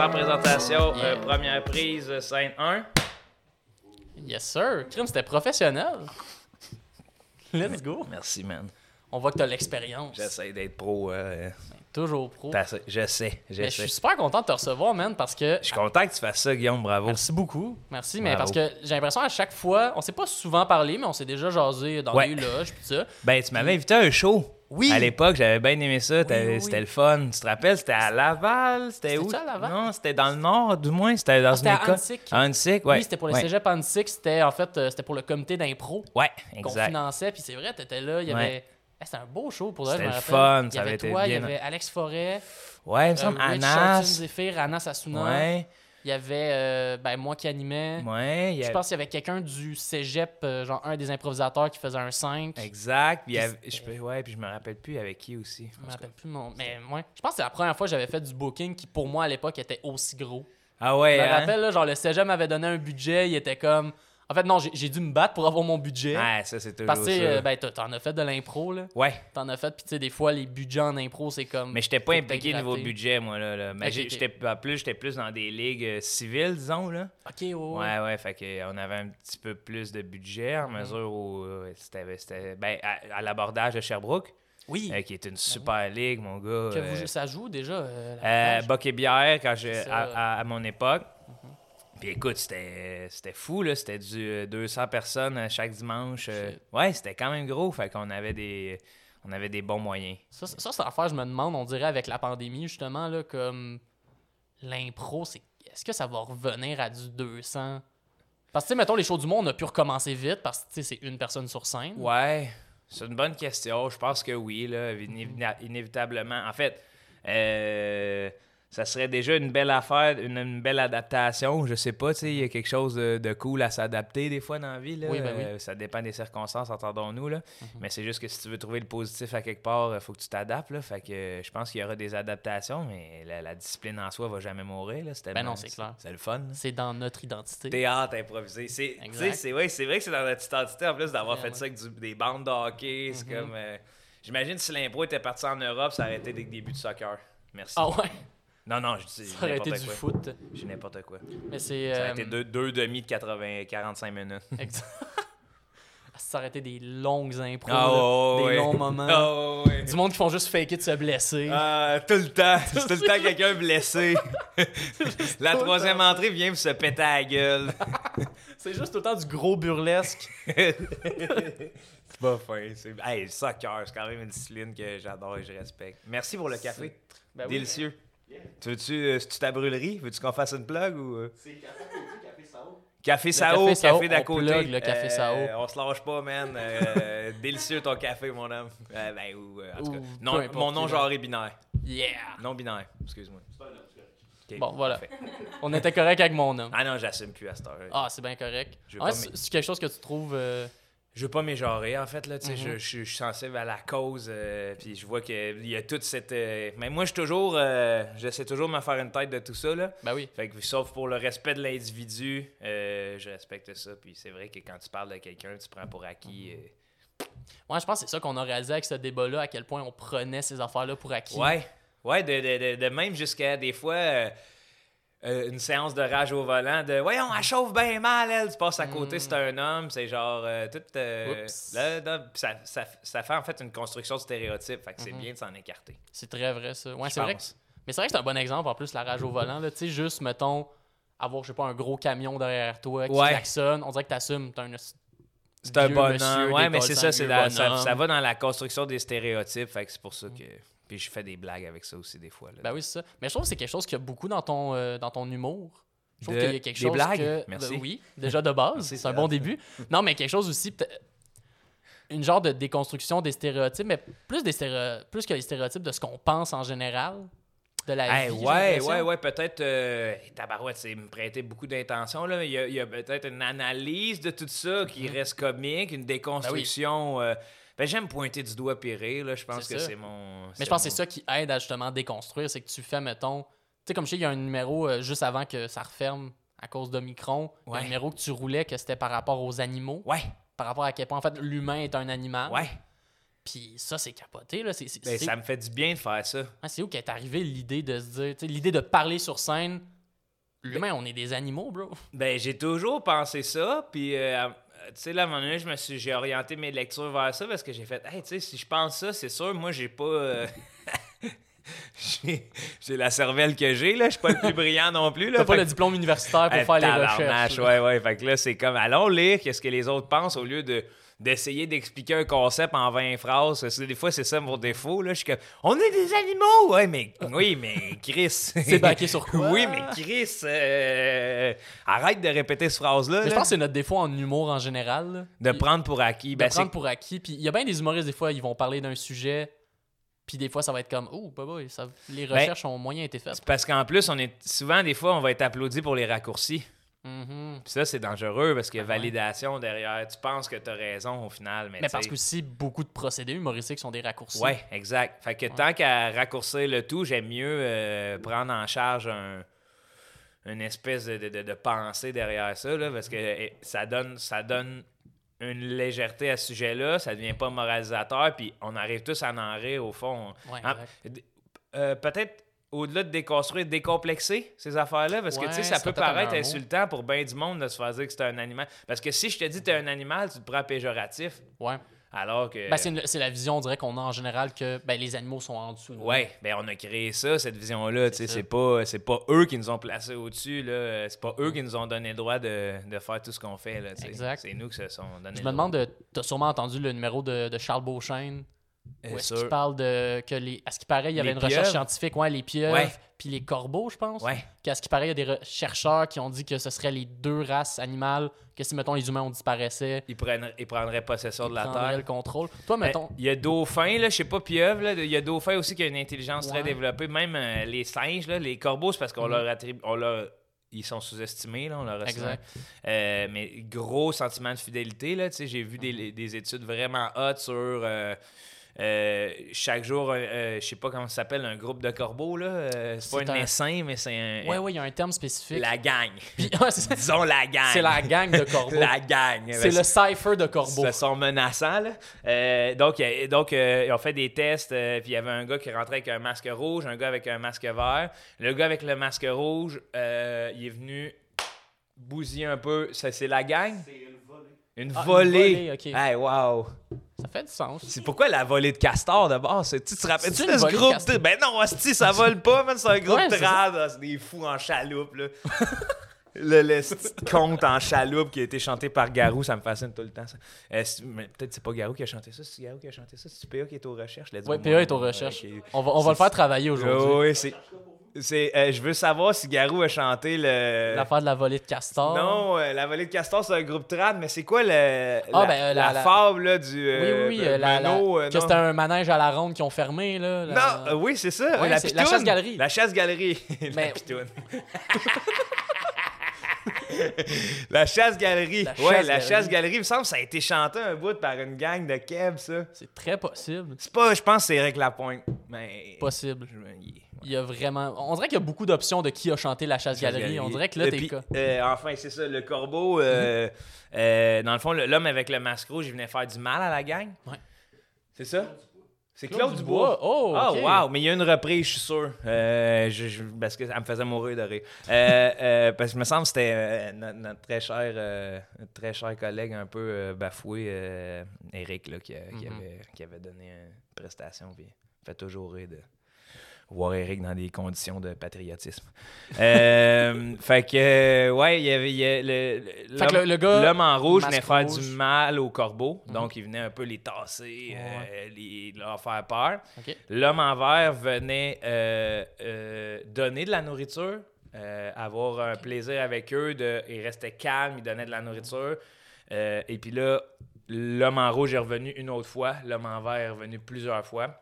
sans présentation, euh, première prise, euh, scène 1. Yes, sir. Crime, c'était professionnel. Let's go. Merci, man. On voit que t'as l'expérience. J'essaie d'être pro. euh, Toujours pro. je sais, je Mais je sais. suis super content de te recevoir, man, parce que. Je suis content que tu fasses ça, Guillaume, bravo. Merci beaucoup. Merci, mais parce que j'ai l'impression à chaque fois, on s'est pas souvent parlé, mais on s'est déjà jasé dans Ouais. les loges tout ça. Ben, tu m'avais invité à un show. Oui. À l'époque, j'avais bien aimé ça. T'avais- oui, oui. C'était le fun. Tu te rappelles, c'était à Laval. C'était où? À Laval? Non, c'était dans le nord, du moins. C'était dans Ah, une école. À ouais. Oui, c'était pour le ouais. cégep c'était en fait, euh, c'était pour le comité d'impro Ouais, qu'on exact. finançait, puis c'est vrai, t'étais là, il y Ouais. avait. Eh, c'était un beau show pour me C'était le fun, il y ça avait été toi, il y bien- avait Alex Forêt, Ouais, il me euh, semble. Rich Anas. Anas Asuna. Ouais, Il y avait euh, ben, moi qui animais. ouais. il y Je pense qu'il y avait quelqu'un du cégep, euh, genre un des improvisateurs qui faisait un 5. Exact. Puis il y Puis avait- je peux- ouais, puis je me rappelle plus avec qui aussi. Je me rappelle plus mon. Mais moi, je pense que c'est la première fois que j'avais fait du booking qui, pour moi, à l'époque, était aussi gros. Ah ouais, Je me hein? rappelle, là, genre, le cégep m'avait donné un budget, il était comme. En fait, non, j'ai dû me battre pour avoir mon budget. Ouais, ça, c'est toujours parce que, euh, ben, t'en as fait de l'impro, là. Ouais, T'en as fait, puis tu sais, des fois, les budgets en impro, c'est comme. mais j'étais pas impliqué niveau budget, moi, là. là. Mais en plus, j'étais plus dans des ligues euh, civiles, disons, là. Ok, ouais, ouais. Ouais, fait que, euh, on avait un petit peu plus de budget en Mhm. mesure où euh, c'était, ben, à, à l'abordage de Sherbrooke, Oui. euh, qui est une super ligue, mon gars. Que vous, ça joue déjà. euh? Boc et bière, quand je. Mhm. à, à- à mon époque. Puis écoute, c'était, c'était fou, là. C'était du euh, 200 personnes euh, chaque dimanche. euh, ouais, c'était quand même gros, fait qu'on avait des, on avait des bons moyens. Ça, c'est- ça c'est l'affaire, je me demande, on dirait avec la pandémie, justement, là, comme l'impro, c'est est-ce que ça va revenir à du 200 Parce que, tu sais, mettons, les shows du monde, on a pu recommencer vite parce que, c'est une personne sur scène. Ouais, c'est une bonne question. Je pense que oui, là, inévi- inévitablement. En fait, euh, ça serait déjà une belle affaire, une, une belle adaptation. Je sais pas, tu sais, il y a quelque chose de, de cool à s'adapter des fois dans la vie. Là. Oui, ben oui. Euh, ça dépend des circonstances, entendons-nous. Là. Mais c'est juste que si tu veux trouver le positif à quelque part, il faut que tu t'adaptes. Là. Fait que euh, je pense qu'il y aura des adaptations, mais la, la discipline en soi va jamais mourir. Là. C'est Ben non, c'est clair. C'est le fun. C'est dans notre identité. Théâtre improvisé. C'est, c'est, ouais, c'est vrai que c'est dans notre identité en plus d'avoir Vraiment. fait ça avec du- des bandes de hockey. C'est Mhm. comme. euh, j'imagine si l'impro était parti en Europe, ça aurait été des débuts de soccer. Merci. Ah ouais, Non, non, je dis ça aurait été du foot. Dis n'importe quoi. Mais c'est. Ça euh, aurait été deux, deux demi de 80, 45 minutes. exa- ça aurait été des longues impros, Ah, des longs moments. Ah. Du monde qui font juste faker de se blesser. Ah, tout le temps. C'est tout le temps quelqu'un blessé. La troisième entrée vient pour se péter à la gueule. C'est juste tout le temps du gros burlesque. C'est pas fin. C'est... Hey, le soccer, c'est quand même une discipline que j'adore et je respecte. Merci pour le café. Ben oui. Tu veux-tu, euh, c'est-tu ta brûlerie? Veux-tu qu'on fasse une plug ou. euh? Café Sao, café café, Sao, d'à côté. plug le café Sao. On se lâche pas, man. Euh, délicieux ton café, mon homme. Euh, ben, ou, euh, en tout cas, non, mon nom genre est binaire. Yeah! Non binaire, excuse-moi. Bon, voilà. parfait. On était correct avec mon nom. Ah non, j'assume plus à cette heure. Ah, c'est bien correct. Pas c'est c'est quelque chose que tu trouves. euh, Je veux pas m'égenrer, en fait, là, tu sais, Mhm. je, je- je suis sensible à la cause, euh, puis je vois qu'il y a toute cette... euh, Mais moi, je suis toujours... euh, J'essaie toujours de me faire une tête de tout ça, là. Ben oui. Fait que, sauf pour le respect de l'individu, je respecte ça, puis c'est vrai que quand tu parles de quelqu'un, tu prends pour acquis... Moi, je pense que c'est ça qu'on a réalisé avec ce débat-là, à quel point on prenait ces affaires-là pour acquis. Ouais, ouais, de, de- de- de même jusqu'à des fois... euh, une séance de rage au volant, de voyons, elle chauffe bien mal, elle. Tu passes à côté, Mm. c'est un homme, c'est genre euh, tout. euh, là, ça, ça, ça fait en fait une construction de stéréotypes, fait que c'est Mhm. bien de s'en écarter. C'est très vrai, ça. Ouais, c'est vrai. que-. Mais c'est vrai que c'est un bon exemple, en plus, la rage au volant. là. Tu sais, juste, mettons, avoir, je sais pas, un gros camion derrière toi qui Ouais. klaxonne. On dirait que t'assumes. T'as un. C'est un bonhomme. Ouais, mais c'est ça, c'est ça, ça va dans la construction des stéréotypes, fait que c'est pour ça que. Puis je fais des blagues avec ça aussi des fois. Là. Ben oui, c'est ça. Mais je trouve que c'est quelque chose qu'il y a beaucoup dans ton, euh, dans ton humour. Je trouve De- qu'il y a quelque des chose blagues? que... Merci. Ben oui, déjà de base, c'est un bon début. Non, mais quelque chose aussi, une genre de déconstruction des stéréotypes, mais plus, des stéréo- plus que les stéréotypes de ce qu'on pense en général de la Hey, vie. ouais, ouais, ouais, peut-être. Euh, tabarouette, c'est me prêter beaucoup d'intention. là. Il y a, a peut-être une analyse de tout ça qui Mhm. reste comique, une déconstruction. euh, ben, j'aime pointer du doigt puis rire, là. Je pense que c'est mon. Mais je pense que c'est ça qui aide à justement déconstruire, c'est que tu fais, mettons, tu sais, comme je sais, il y a un numéro euh, juste avant que ça referme à cause d'Omicron, a un Ouais. numéro que tu roulais que c'était par rapport aux animaux, Ouais, par rapport à quel point, en fait, l'humain est un animal. ouais. Puis ça, c'est capoté, là. Ben, ça me fait du bien de faire ça. Ah, c'est où qu'est arrivée l'idée de se dire, l'idée de parler sur scène? L'humain, on est des animaux, bro. Ben, j'ai toujours pensé ça, puis euh, tu sais, là, à un moment donné, je me suis, j'ai orienté mes lectures vers ça parce que j'ai fait, hey, tu sais, si je pense ça, c'est sûr, moi, j'ai pas. euh, j'ai, j'ai la cervelle que j'ai, là, je suis pas le plus brillant non plus, là. T'as pas le diplôme universitaire pour faire les recherches. Ouais, ouais. Fait que là, c'est comme, allons lire qu'est-ce que les autres pensent au lieu de d'essayer d'expliquer un concept en 20 phrases. Des fois, c'est ça mon défaut. Là. Je suis comme, on est des animaux! Ouais, mais, oui, mais Chris. C'est baqué sur quoi? Oui, mais Chris, euh, arrête de répéter cette phrase-là. Je pense que c'est notre défaut en humour en général. là. De Puis- prendre pour acquis. de Ben, prendre pour acquis. Puis il y a bien des humoristes, des fois, ils vont parler d'un sujet, puis des fois, ça va être comme, oh, bah, bah, ça, les Ben, recherches ont moyen été faites. parce qu'en plus, on est souvent, des fois, on va être applaudi pour les raccourcis. Mhm. Puis ça, c'est dangereux parce qu'il y a Ah validation derrière. Tu penses que tu as raison au final. Mais, Mais parce sais- que aussi, beaucoup de procédés humoristiques sont des raccourcis. Ouais, exact. Fait que tant qu'à raccourcir le tout, j'aime mieux euh, prendre en charge un, une espèce de, de- de- pensée derrière ça, là, parce que eh, ça donne, ça donne une légèreté à ce sujet-là, ça devient pas moralisateur, puis on arrive tous à en rire au fond. Ouais, Ah, euh, Peut-être au-delà de déconstruire, décomplexer ces affaires-là, parce que tu sais, ça peut paraître insultant pour bien du monde de se faire dire que c'est un animal. Parce que si je te dis que t'es un animal, tu te prends péjoratif, Ouais. alors que... Ben, c'est, la vision, on dirait, qu'on a en général que ben, les animaux sont en dessous. de nous. Ouais, ben on a créé ça, cette vision-là. C'est pas, c'est pas eux qui nous ont placés au-dessus. là. C'est pas eux qui nous ont donné le droit de, de faire tout ce qu'on fait. Là. Exact. C'est nous qui se sont donné Je le me demande, de- t'as sûrement entendu le numéro de, de Charles Beauchesne. Où est-ce sûr? qu'il parle de que les. À ce qui paraît, il y avait Les une recherche scientifique, ouais, les pieuvres, puis les corbeaux, je pense. Ouais. Qu'à ce qui paraît, il y a des chercheurs qui ont dit que ce seraient les deux races animales, que si, mettons, les humains on disparaissait, Ils, prennent, ils prendraient possession ils de la Terre. le contrôle. Toi, Ben, mettons. Il y a dauphin, là, je sais pas, pieuvre, là, il y a dauphin aussi qui a une intelligence très développée. Même euh, les singes, là, les corbeaux, c'est parce qu'on Mhm. leur attribue. On leur, ils sont sous-estimés, là, on leur a Exact. Euh, mais gros sentiment de fidélité, là, tu sais, j'ai vu Mhm. des, des études vraiment hot sur euh, euh, chaque jour, euh, euh, je sais pas comment ça s'appelle, un groupe de corbeaux, là. euh, c'est pas un essaim, mais c'est un... Ouais, ouais, il y a un terme spécifique. La gang. Disons la gang. C'est la gang de corbeaux. La gang. C'est le cipher de corbeaux. ça sont menaçants, là. Euh, donc, donc euh, ils ont fait des tests, euh, puis il y avait un gars qui rentrait avec un masque rouge, un gars avec un masque vert. Le gars avec le masque rouge, euh, il est venu bousiller un peu. Ça, c'est la gang? Une Ah, une volée. ok. Hey, wow. Ça fait du sens. C'est pourquoi la volée de castor de base? Tu te rappelles-tu de une ce de groupe? castor? Ben non, hostie, ça vole pas, man. C'est un groupe Ouais, c'est trad. ah, C'est des fous en chaloupe, là. Le, le conte en chaloupe qui a été chanté par Garou, ça me fascine tout le temps. ça. Euh, mais peut-être c'est pas Garou qui a chanté ça, c'est Garou qui a chanté ça, c'est PA qui est aux recherches. go, PA est aux recherches. On va, on va le faire travailler aujourd'hui. Oh, oui, c'est. C'est euh, je veux savoir si Garou a chanté le. L'affaire de la volée de castor. Non, euh, la volée de Castor, c'est un groupe trad, mais c'est quoi le, la, Ah, ben, euh, la- la la- fable là, du. Oui, euh, oui, euh, la- euh, que c'était un manège à la ronde qui ont fermé, là. Non, euh, oui, c'est ça. La, chasse-galerie. La chasse-galerie. la pitoune. la chasse-galerie. La ouais, la chasse-galerie. chasse-galerie, il me semble que ça a été chanté un bout par une gang de Keb, ça. C'est très possible. C'est pas, je pense que c'est Eric Lapointe. Mais. Possible. Je- il- Il y a vraiment. On dirait qu'il y a beaucoup d'options de qui a chanté la chasse-galerie. On dirait que là, t'es cas. euh, enfin, c'est ça, le corbeau. euh, euh, dans le fond, l'homme avec le masque rouge, il venait faire du mal à la gang? Ouais. C'est ça? C'est Claude Claude, Dubois. Dubois. Oh, Ah, wow! Mais il y a une reprise, je suis sûr. Euh, je- je- parce que ça me faisait mourir de rire. Euh, euh, parce que me semble que c'était euh, notre, notre très cher, euh, très cher collègue un peu euh, bafoué, euh, Eric, là, qui, a- qui Mhm. avait, qui avait donné une prestation. Puis il fait toujours rire de voir Eric dans des conditions de patriotisme. Euh, fait que, euh, ouais, il y avait il y a le- le- Fait que le, le gars. L'homme en rouge venait faire rouge. du mal aux corbeaux, Mhm. donc il venait un peu les tasser, euh, les, leur faire peur. L'homme en vert venait euh, donner de la nourriture, avoir un plaisir avec eux, de, il restait calme, il donnait de la nourriture. Et puis là, l'homme en rouge est revenu une autre fois, l'homme en vert est revenu plusieurs fois,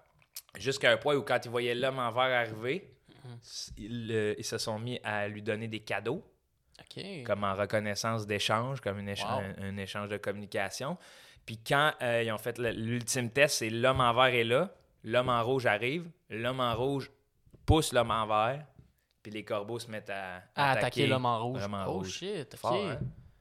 jusqu'à un point où quand ils voyaient l'homme en vert arriver, ils, euh, ils se sont mis à lui donner des cadeaux Ok. comme en reconnaissance d'échange, comme une écha- Wow. un, un échange de communication. Puis quand euh, ils ont fait l'ultime test, c'est l'homme en vert est là, l'homme en rouge arrive, l'homme en rouge pousse l'homme en vert, puis les corbeaux se mettent à, À attaquer l'homme en rouge. l'homme en oh rouge. shit. ok. Fort, hein?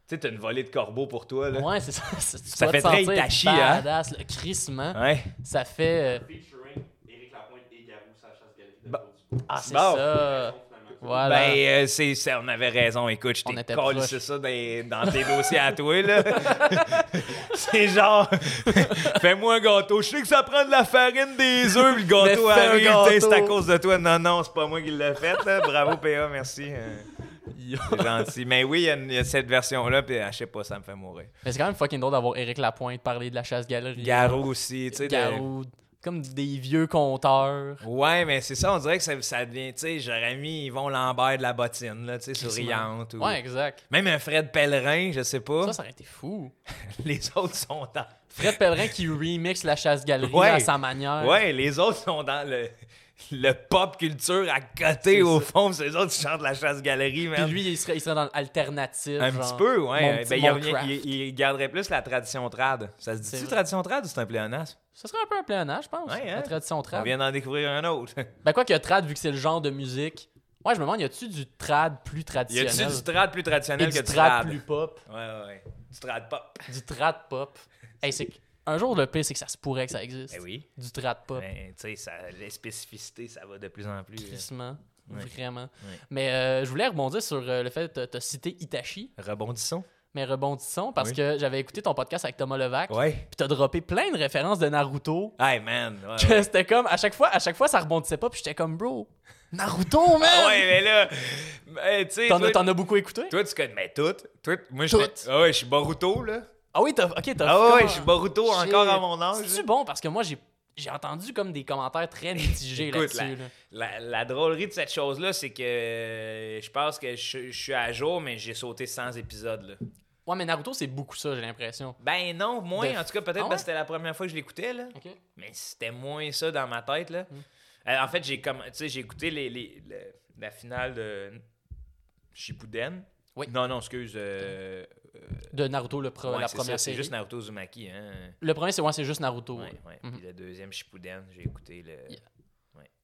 sais, t'as une volée de corbeaux pour toi, là. Ouais, c'est ça. Tu Ça fait très Itachi, hein? badass, le crissement. Ouais. Ça fait. euh, Featuring Éric Lapointe et Garou, sa chasse galerie de Bah. Cour du Ah, c'est Bon. ça. Voilà. Ben, euh, c'est, on avait raison. Écoute, je t'ai collé ça dans, dans tes dossiers à toi, là. c'est genre, fais-moi un gâteau. Je sais que ça prend de la farine, des œufs, le gâteau arrive, c'est à cause de toi. Non, non, c'est pas moi qui l'ai fait, là. Bravo, PA, merci. Euh. C'est gentil. Mais oui, il y a y, cette version-là, puis euh, je sais pas, ça me fait mourir. Mais c'est quand même fucking drôle d'avoir Éric Lapointe parler de la chasse-galerie. Garou aussi, tu sais. de-. Comme des vieux conteurs. Ouais, mais c'est ça, on dirait que ça, ça devient, tu sais, j'aurais mis Yvon Lambert de la bottine, là, tu sais, souriante. Ou... Ouais, exact. Même un Fred Pellerin, je sais pas. Ça, ça aurait été fou. Les autres sont dans. Fred Pellerin qui remix la chasse-galerie Ouais. à sa manière. Ouais, les autres sont dans le, le pop culture à côté, au ça. fond. C'est les autres qui chantent la chasse-galerie, Puis man. lui, il serait, il serait dans l'alternative. un genre, petit peu, ouais. petit Ben, il, revient- il- il garderait plus la tradition trad. Ça se dit-tu tradition trad ou c'est un pléonasme? Ce serait un peu un pléonasme, je pense. Ouais, hein? La tradition On trad. vient d'en découvrir un autre. Ben quoi que trad, vu que c'est le genre de musique. Ouais, je me demande, y a-tu du trad plus y traditionnel? a-tu du trad plus traditionnel et que du du trad trad? plus pop? Ouais, ouais, ouais. Du trad pop. Du trad pop. Hey, c'est un jour, le pire, c'est que ça se pourrait que ça existe. Eh oui. Du trad pop. Ben, tu sais, les spécificités, ça va de plus en plus. Crissement. Ouais. Vraiment. Ouais. Mais euh, je voulais rebondir sur euh, le fait que tu as cité Itachi, Rebondissons. mais rebondissons parce Oui. que j'avais écouté ton podcast avec Thomas Levac. Ouais. Puis t'as droppé plein de références de Naruto. Hey, man. Ouais, Que ouais. c'était comme, à chaque fois, à chaque fois, ça rebondissait pas. Puis j'étais comme, bro, Naruto, man! Ah ouais, mais là, ben, tu sais, T'en as, t'en as beaucoup écouté? toi, tu connais, mais tout. Toi, moi, je Ah ouais, je suis Boruto, là. Ah oui, t'as, ok, t'as Ah ouais, je suis Boruto encore à mon âge. C'est-tu bon? Parce que moi, j'ai, j'ai entendu comme des commentaires très mitigés là-dessus. là. La, la drôlerie de cette chose-là, c'est que euh, je pense que je, je suis à jour, mais j'ai sauté 100 épisodes, là. Ouais, mais Naruto, c'est beaucoup ça, j'ai l'impression. Ben non, moins. De- En tout cas, peut-être Ah ouais? parce que c'était la première fois que je l'écoutais, là. Mais c'était moins ça dans ma tête, là. Hmm. Euh, en fait, j'ai comme, tu sais, j'ai écouté les, les- le- la finale de Shippuden. Oui. Non, non, excuse. euh, De Naruto, le pro- ouais, la c'est première ça, c'est juste Naruto Uzumaki, hein. Le premier, c'est, ouais, c'est juste Naruto. Ouais, ouais. ouais. Mhm. Puis le deuxième Shippuden, j'ai écouté le. Yeah.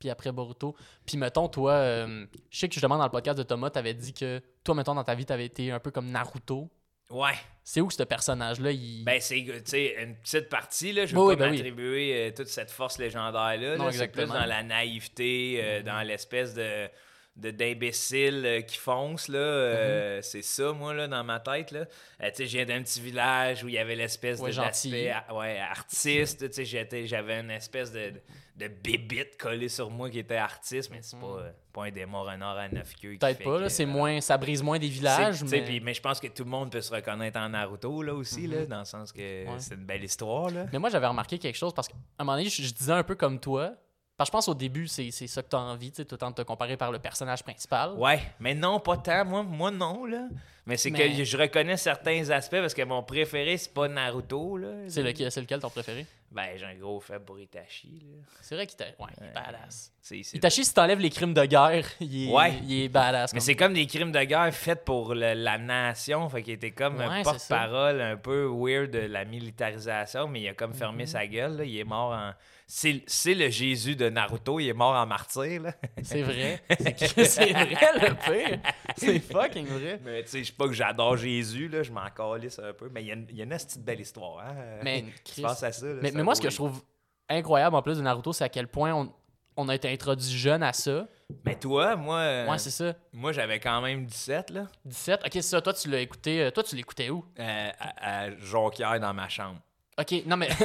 Puis après Boruto. Puis mettons, toi, euh, je sais que justement dans le podcast de Thomas, t'avais dit que toi, mettons, dans ta vie, t'avais été un peu comme Naruto. Ouais. C'est où ce personnage-là il... Ben, c'est, une petite partie, là. Je veux Oui, pas ben oui. m'attribuer euh, toute cette force légendaire-là. Non, là. C'est plus exactement. dans la naïveté, euh, dans l'espèce de, de d'imbécile euh, qui fonce, là. euh, Mhm. C'est ça, moi, là, dans ma tête, là. Euh, tu sais, je viens d'un petit village où il y avait l'espèce Ouais, de, gentil. ouais, artiste. Tu sais, j'avais une espèce de, de bébite collée sur moi qui était artiste, mais c'est pas, euh, pas un démon renard à neuf queues. Mhm. Peut-être pas, là, c'est moins, ça brise moins des villages, mais... mais je pense que tout le monde peut se reconnaître en Naruto, là, aussi, là, dans le sens que Mhm. Ouais. c'est une belle histoire, là. Mais moi, j'avais remarqué quelque chose parce qu'à un moment donné, je, je disais un peu comme toi. Parce que je pense au début, c'est ça que tu as envie, tu sais, tout le temps de te comparer par le personnage principal. Ouais, mais non, pas tant. Moi, moi non, là. Mais c'est Mais- que je reconnais certains aspects parce que mon préféré, c'est pas Naruto, là. C'est lequel, c'est lequel ton préféré? Ben, j'ai un gros faible pour Itachi, là. C'est vrai qu'il était. Ouais, il est badass. C'est- c'est- Itachi, si t'enlèves les crimes de guerre, il est, Ouais. il est badass. Mais c'est comme des crimes de guerre faits pour le- la nation. Fait qu'il était comme Ouais, un porte-parole un peu weird de la militarisation, mais il a comme fermé Mhm. sa gueule. là. Il est mort en. C'est c'est le Jésus de Naruto, il est mort en martyr. Là. C'est vrai. C'est vrai le pire. C'est fucking vrai. Mais tu sais, je sais pas que j'adore Jésus, là, je m'en calisse un peu. Mais il y a une, il y a une petite belle histoire. Hein? Mais, Chris, penses à ça. là, mais, moi, ce que je trouve incroyable en plus de Naruto, c'est à quel point on, on a été introduit jeune à ça. Mais toi, moi, euh, Ouais, c'est ça. moi j'avais quand même 17, là, 17. Ok, c'est ça. Toi, tu l'as écouté. euh, Toi, tu l'écoutais où? Euh, à, à Jonquière dans ma chambre. Ok, non mais.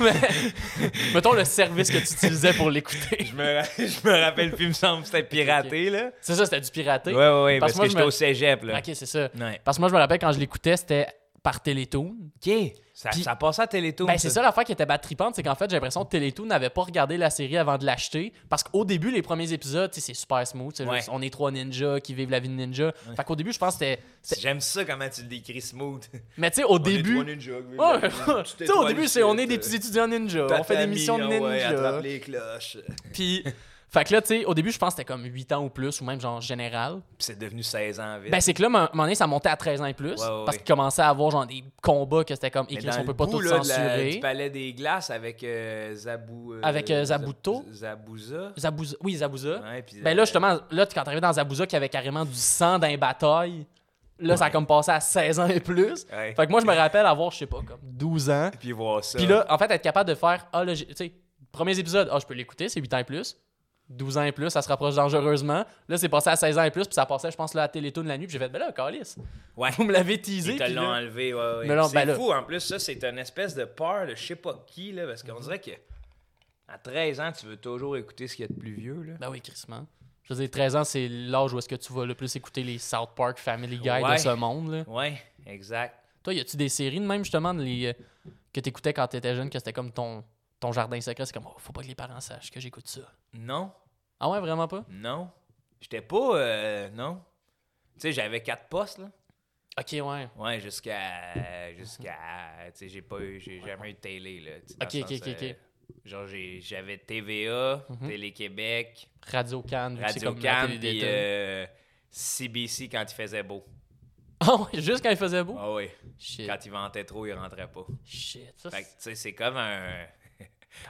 mais. Mettons le service que tu utilisais pour l'écouter. Je me, je me rappelle plus, il me semble que c'était piraté, là. C'est ça, c'était du piraté. Ouais, ouais, ouais, Parce parce, que que j'étais me- au cégep, là. Ok, c'est ça. Ouais. Parce que moi, je me rappelle quand je l'écoutais, c'était par Télétoon. OK. Ça, Puis- ça passait à Télétoon. Ben, c'est ça l'affaire qui était bad trippante, c'est qu'en fait, j'ai l'impression que Télétoon n'avait pas regardé la série avant de l'acheter. Parce qu'au début, les premiers épisodes, c'est super smooth. Ouais. on est trois ninjas qui vivent la vie de ninja. Fait qu'au début, je pense que c'était. J'aime ça comment tu le décris smooth. Mais tu sais, au début. Ouais, tu sais, au début, c'est on est des petits étudiants ninja. On fait des missions de ninja. les cloches. Puis Fait que là, tu sais, au début, je pense que c'était comme 8 ans ou plus, ou même genre général. Puis c'est devenu 16 ans vite. Ben, c'est que là, à un moment donné, ça montait à 13 ans et plus. Ouais, ouais, parce ouais. qu'il commençait à avoir genre des combats que c'était comme écrit, on peut pas tout censurer. du palais des glaces avec euh, Zabou. euh, Avec, euh, Zab- Zabuto? Zabouza. Zabouza. Oui, Zabouza. Ouais, puis, Ben euh, là, justement, là, quand t'arrivais dans Zabouza, qui avait carrément du sang dans les batailles, là, ça a comme passé à 16 ans et plus. Ouais. Fait que moi, je me rappelle avoir, je sais pas, comme 12 ans. Puis voir ça. Puis là, en fait, être capable de faire, ah, là, tu sais, premier épisode, ah, je peux l'écouter, c'est 8 ans et plus. 12 ans et plus, ça se rapproche dangereusement. Là, c'est passé à 16 ans et plus, puis ça passait, je pense, là, à Télétoon la nuit, puis j'ai fait, ben là, Calice. Ouais. Vous me l'avez teasé. Ils te l'ont enlevé, ouais, c'est ben fou, en plus, ça, c'est une espèce de peur de je sais pas qui, là, parce qu'on dirait que à 13 ans, tu veux toujours écouter ce qu'il y a de plus vieux, là. Ben oui, Crissement. Je veux dire, 13 ans, c'est l'âge où est-ce que tu vas le plus écouter les South Park, Family Guy Ouais. de ce monde, là. Ouais, exact. Toi, y a-tu des séries de même, justement, les, euh, que t'écoutais quand t'étais jeune, que c'était comme ton, ton jardin secret? C'est comme, oh, faut pas que les parents sachent que j'écoute ça. Non, Ah ouais, vraiment pas? non. J'étais pas. euh, non. Tu sais, j'avais quatre postes, là. Ok, ouais. Ouais, jusqu'à. Jusqu'à. Tu sais, j'ai pas eu. J'ai jamais eu de télé, là. Ok, ok, ok, ok. euh, Genre, j'ai- j'avais TVA, Mhm. Télé-Québec, Radio Can, vu que c'est Radio comme la Can, télé puis euh, CBC quand il faisait beau. Ah ouais, juste quand il faisait beau? Ah oui. Shit. Quand il ventait trop, il rentrait pas. Shit. Ça, Fait que, tu sais, c'est comme un.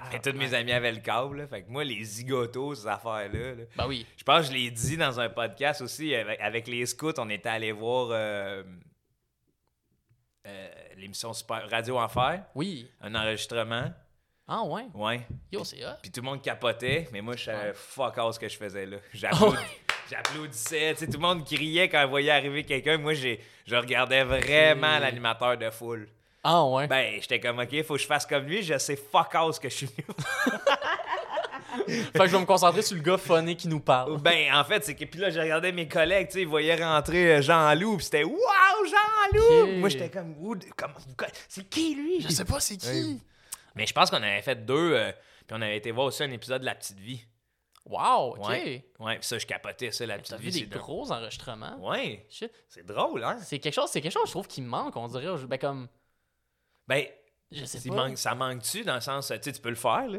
Ah, tous mes amis avaient le câble, là. Fait que moi, les zigotos, ces affaires-là, là, Ben oui. je pense que je l'ai dit dans un podcast aussi. Avec, avec les scouts, on était allé voir euh, euh, l'émission Super Radio Enfer, Oui. un enregistrement. Ah ouais? Ouais. Yo, c'est hot. Puis tout le monde capotait, mais moi, je savais fuck all ce que je faisais là. J'applaudis-. J'applaudissais, tu sais, tout le monde criait quand il voyait arriver quelqu'un. Moi, j'ai, je regardais vraiment l'animateur de foule. Ah ouais. Ben, j'étais comme, OK, faut que je fasse comme lui. Je sais fuck all ce que je suis venu fait que je vais me concentrer sur le gars funny qui nous parle. Ben, en fait, c'est que puis là, je regardais mes collègues, tu sais, ils voyaient rentrer euh, Jean-Loup, puis c'était Waouh, Jean-Loup! Moi, j'étais comme, comment- c'est qui lui? Je sais pas c'est qui? Mais je pense qu'on avait fait deux, euh, puis on avait été voir aussi un épisode de La Petite Vie. Wow, ok. Ouais. Ouais, puis ça, je capotais ça, La T'as Petite vu Vie. des c'est gros enregistrements? Ouais, c'est drôle, hein? C'est quelque chose, c'est quelque chose, je trouve, qui me manque, on dirait. Ben comme, Ben, je sais il pas. manque- ça manque-tu dans le sens, tu sais, tu peux le faire, là?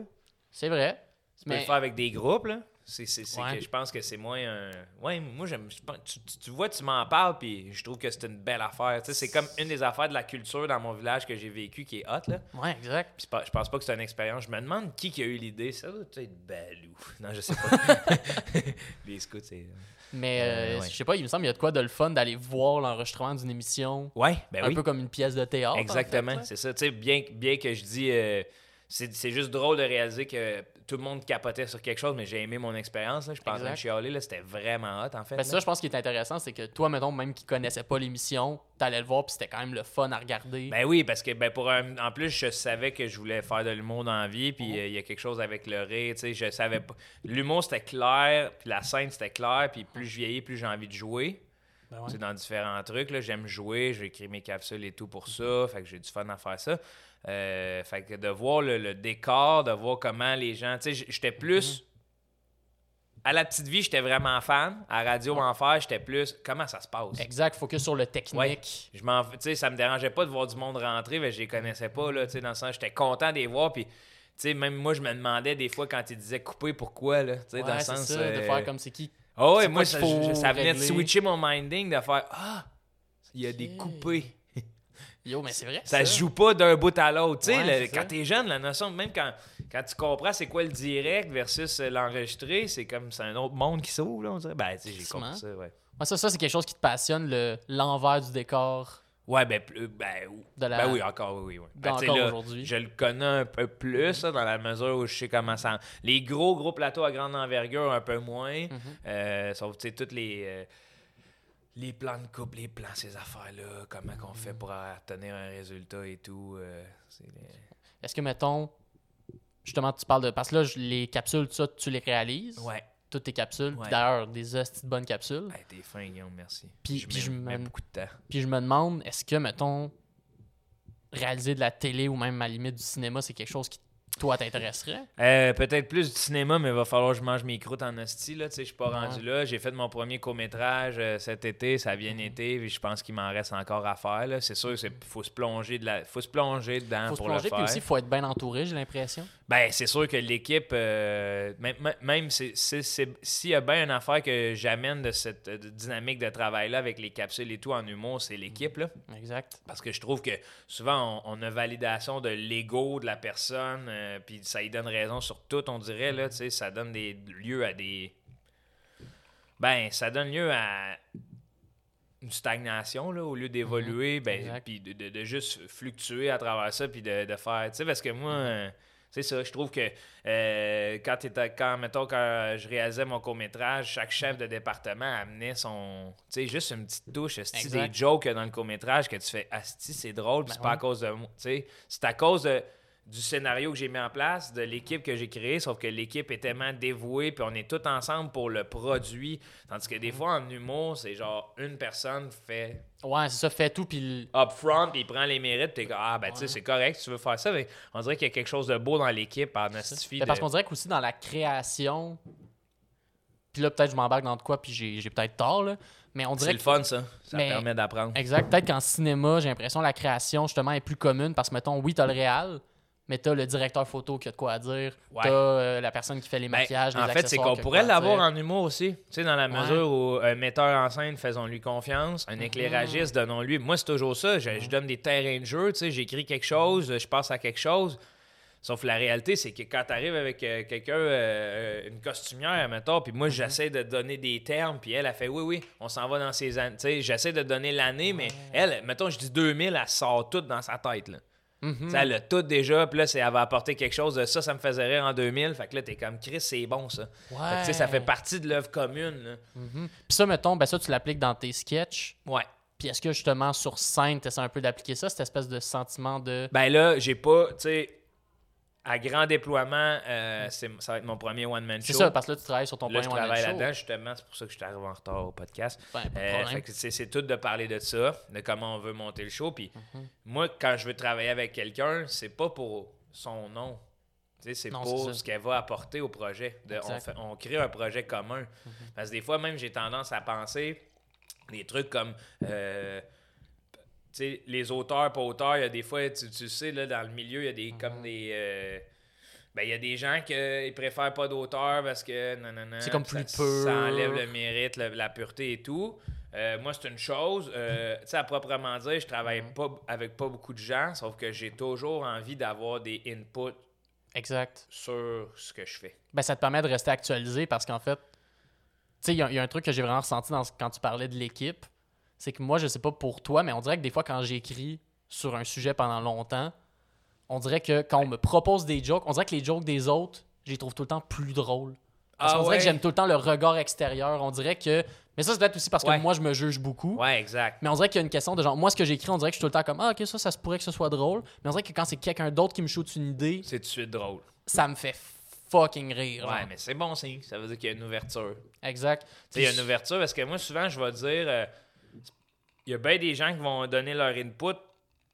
C'est vrai. Tu peux Mais le faire avec des groupes, là. C'est, c'est, c'est Ouais. que je pense que c'est moins un. Ouais, moi, j'aime. Tu, tu- tu vois, tu m'en parles, puis je trouve que c'est une belle affaire. Tu sais, c'est comme une des affaires de la culture dans mon village que j'ai vécu qui est hot, là. ouais, exact. Puis je pense pas que c'est une expérience. Je me demande qui, qui a eu l'idée. Ça doit être Balou. Non, je sais pas. Les scouts, c'est. Mais Euh, euh, ouais. je sais pas, il me semble qu'il y a de quoi de le fun d'aller voir l'enregistrement d'une émission, Ouais, ben un oui. peu comme une pièce de théâtre. en Exactement, fait, c'est ça. Tu sais, bien, bien que je dis, euh, c'est juste drôle de réaliser que tout le monde capotait sur quelque chose, mais j'ai aimé mon expérience. là. Je suis pas en train de Exact. chialer, là. c'était vraiment hot en fait. Ben, ça, je pense, qui est intéressant, c'est que toi, mettons, même qui connaissais pas l'émission, t'allais le voir, puis c'était quand même le fun à regarder. Ben oui, parce que ben pour un- en plus, je savais que je voulais faire de l'humour dans la vie, puis Mhm. euh, il y a quelque chose avec le rire, tu sais, je savais pas. L'humour c'était clair, puis la scène c'était clair, puis plus je vieillis, plus j'ai envie de jouer. Ben ouais. Dans différents trucs. là, J'aime jouer, j'ai écrit mes capsules et tout pour ça. Fait que j'ai du fun à faire ça. Euh, fait que de voir le, le décor, de voir comment les gens. Tu sais, j'étais plus. À la petite vie, j'étais vraiment fan. À Radio Enfer, j'étais plus. Comment ça se passe? Exact, focus sur le technique. Ouais. Je m'en, tu sais, ça me dérangeait pas de voir du monde rentrer, mais je les connaissais pas là, tu sais, dans le sens, j'étais content de les voir, puis tu sais, même moi, je me demandais des fois quand ils disaient couper pourquoi là, tu sais, dans le sens. ça, de euh, faire comme c'est qui. ah ouais, moi, ça, ça venait de switcher mon minding, de faire Ah, il y a des coupés. Yo, mais c'est vrai. Ça se joue pas d'un bout à l'autre. Tu sais, Ouais, quand t'es jeune, la notion, même quand, quand tu comprends c'est quoi le direct versus euh, l'enregistré, c'est comme c'est un autre monde qui s'ouvre, là, on dirait. Ben, tu sais, j'ai compris ça, ouais. Ouais, ça, ça c'est quelque chose qui te passionne, le- l'envers du décor Ouais, ben, plus- ben, la. ben oui, encore, oui, oui. Ben, aujourd'hui. Je le connais un peu plus, là, dans la mesure où je sais comment ça. Les gros, gros plateaux à grande envergure, un peu moins. Euh, sauf, tu sais, toutes les. euh, les plans de couple, les plans, ces affaires-là, comment qu'on fait pour obtenir un résultat et tout. euh, les- Est-ce que, mettons, justement, tu parles de. Parce que là, les capsules, ça, tu les réalises? Ouais. Toutes tes capsules. Ouais. D'ailleurs, des hosties de bonnes capsules. Hey, t'es fin, Guillaume, merci. Puis- je puis mets, je mets me- beaucoup de temps. Puis je me demande, est-ce que, mettons, réaliser de la télé ou même à la limite du cinéma, c'est quelque chose qui, toi, t'intéresserait? Euh, Peut-être plus du cinéma, mais il va falloir que je mange mes croûtes en hostie. Là, tu sais, je suis pas Ouais. rendu là. J'ai fait mon premier court-métrage euh, cet été, ça a bien été, puis je pense qu'il m'en reste encore à faire. là. C'est sûr qu'il faut se plonger de la... faut se plonger dedans Faut se pour plonger, le puis aussi, il faut être bien entouré, j'ai l'impression. Ben, c'est sûr que l'équipe, euh, même, s'il y a bien une affaire que j'amène de cette dynamique de travail-là avec les capsules et tout en humour, c'est l'équipe. là. Exact. Parce que je trouve que souvent, on, on a validation de l'ego de la personne, euh, puis ça y donne raison sur tout, on dirait. Là, tu sais, ça donne des lieu à des. Ben, ça donne lieu à une stagnation, là, au lieu d'évoluer, ben, Exact. puis de, de- de juste fluctuer à travers ça, puis de, de faire. Tu sais, parce que moi. euh, c'est ça, je trouve que euh, quand, quand, mettons, quand je réalisais mon court-métrage, chaque chef de département amenait son. Tu sais, juste une petite touche, des jokes dans le court-métrage que tu fais Asti, c'est drôle, puis Ben c'est pas à cause de moi. Tu sais, c'est à cause de, du scénario que j'ai mis en place, de l'équipe que j'ai créée, sauf que l'équipe est tellement dévouée, puis on est tous ensemble pour le produit. Tandis que Mhm. des fois, en humour, c'est genre une personne fait Ouais, c'est ça, fait tout, puis up front, puis il prend les mérites, puis ah, ben, tu sais, c'est correct, tu veux faire ça, mais on dirait qu'il y a quelque chose de beau dans l'équipe, en. Ben, parce qu'on dirait qu'aussi dans la création, puis là, peut-être je m'embarque dans de quoi, puis j'ai peut-être tort, là, mais on C'est dirait le que- fun, ça. Ça Mais- permet d'apprendre. Exact. Peut-être qu'en cinéma, j'ai l'impression que la création, justement, est plus commune parce que, mettons, oui, t'as le réal, mais t'as le directeur photo qui a de quoi à dire. Ouais. T'as euh, la personne qui fait les Ben, maquillages, les en fait, c'est qu'on pourrait l'avoir en humour aussi. Tu sais, dans la Ouais. mesure où un metteur en scène, faisons-lui confiance. Mhm. Un éclairagiste, donnons-lui. Moi, c'est toujours ça. Je, je donne des terrains de jeu. Tu sais, j'écris quelque chose, je passe à quelque chose. Sauf la réalité, c'est que quand tu arrives avec euh, quelqu'un, euh, une costumière, mettons, puis moi, Mhm. j'essaie de donner des termes, puis elle a fait oui, oui, on s'en va dans ces années. Tu sais, j'essaie de donner l'année, mais elle, mettons, je dis 2000, elle sort tout dans sa tête, là. Mhm. Tu sais, Elle a tout déjà, puis là, c'est- elle va apporter quelque chose de ça, ça me faisait rire en 2000. Fait que là, t'es comme Chris, c'est bon ça. Fait que, tu sais, ça fait Ouais. partie de l'œuvre commune. Mhm. Puis ça, mettons, ben ça, tu l'appliques dans tes sketchs. Ouais. Puis est-ce que, justement, sur scène, tu essaies un peu d'appliquer ça, cette espèce de sentiment de. Ben là, j'ai pas, tu sais, à grand déploiement, euh, c'est- ça va être mon premier one-man C'est show. ça, parce que là, tu travailles sur ton Là, je one-man travaille show. là-dedans, justement. C'est pour ça que je suis arrivé en retard au podcast. Ben, Euh, c'est, c'est tout de parler de ça, de comment on veut monter le show. Puis Mhm. moi, quand je veux travailler avec quelqu'un, c'est pas pour son nom. C'est pour c'est ce qu'elle va apporter au projet. De- on, Exact. Fait- on crée un projet commun. Parce que des fois, même, j'ai tendance à penser des trucs comme. euh, sais, les auteurs, pas auteurs, il y a des fois, tu, tu sais, là, dans le milieu, il y a des, Mhm. comme des. euh, ben, il y a des gens qui ils préfèrent pas d'auteur parce que. non, non, non, C'est comme ça- plus Ça pur. enlève le mérite, la pureté et tout. Euh, moi, c'est une chose. euh, tu sais, à proprement dire, je travaille Mhm. pas avec pas beaucoup de gens, sauf que j'ai toujours envie d'avoir des inputs Exact. sur ce que je fais. Ben, ça te permet de rester actualisé parce qu'en fait, tu sais, il y, a- il y a un truc que j'ai vraiment ressenti dans, quand tu parlais de l'équipe. C'est que moi, je sais pas pour toi, mais on dirait que des fois, quand j'écris sur un sujet pendant longtemps, on dirait que quand on me propose des jokes, on dirait que les jokes des autres, je les trouve tout le temps plus drôles. Parce Ah qu'on dirait que j'aime tout le temps le regard extérieur. On dirait que. Mais ça, c'est peut-être aussi parce que Ouais. moi, je me juge beaucoup. Ouais, exact. Mais on dirait qu'il y a une question de genre, moi, ce que j'écris, on dirait que je suis tout le temps comme, ah, ok, ça, ça se pourrait que ce soit drôle. Mais on dirait que quand c'est quelqu'un d'autre qui me shoot une idée, C'est tout de suite drôle. ça me fait fucking rire. Ouais, genre. mais c'est bon signe. Ça veut dire qu'il y a une ouverture. Exact. Tu sais, il y a une ouverture parce que moi, souvent, je vais dire, euh, il y a bien des gens qui vont donner leur input,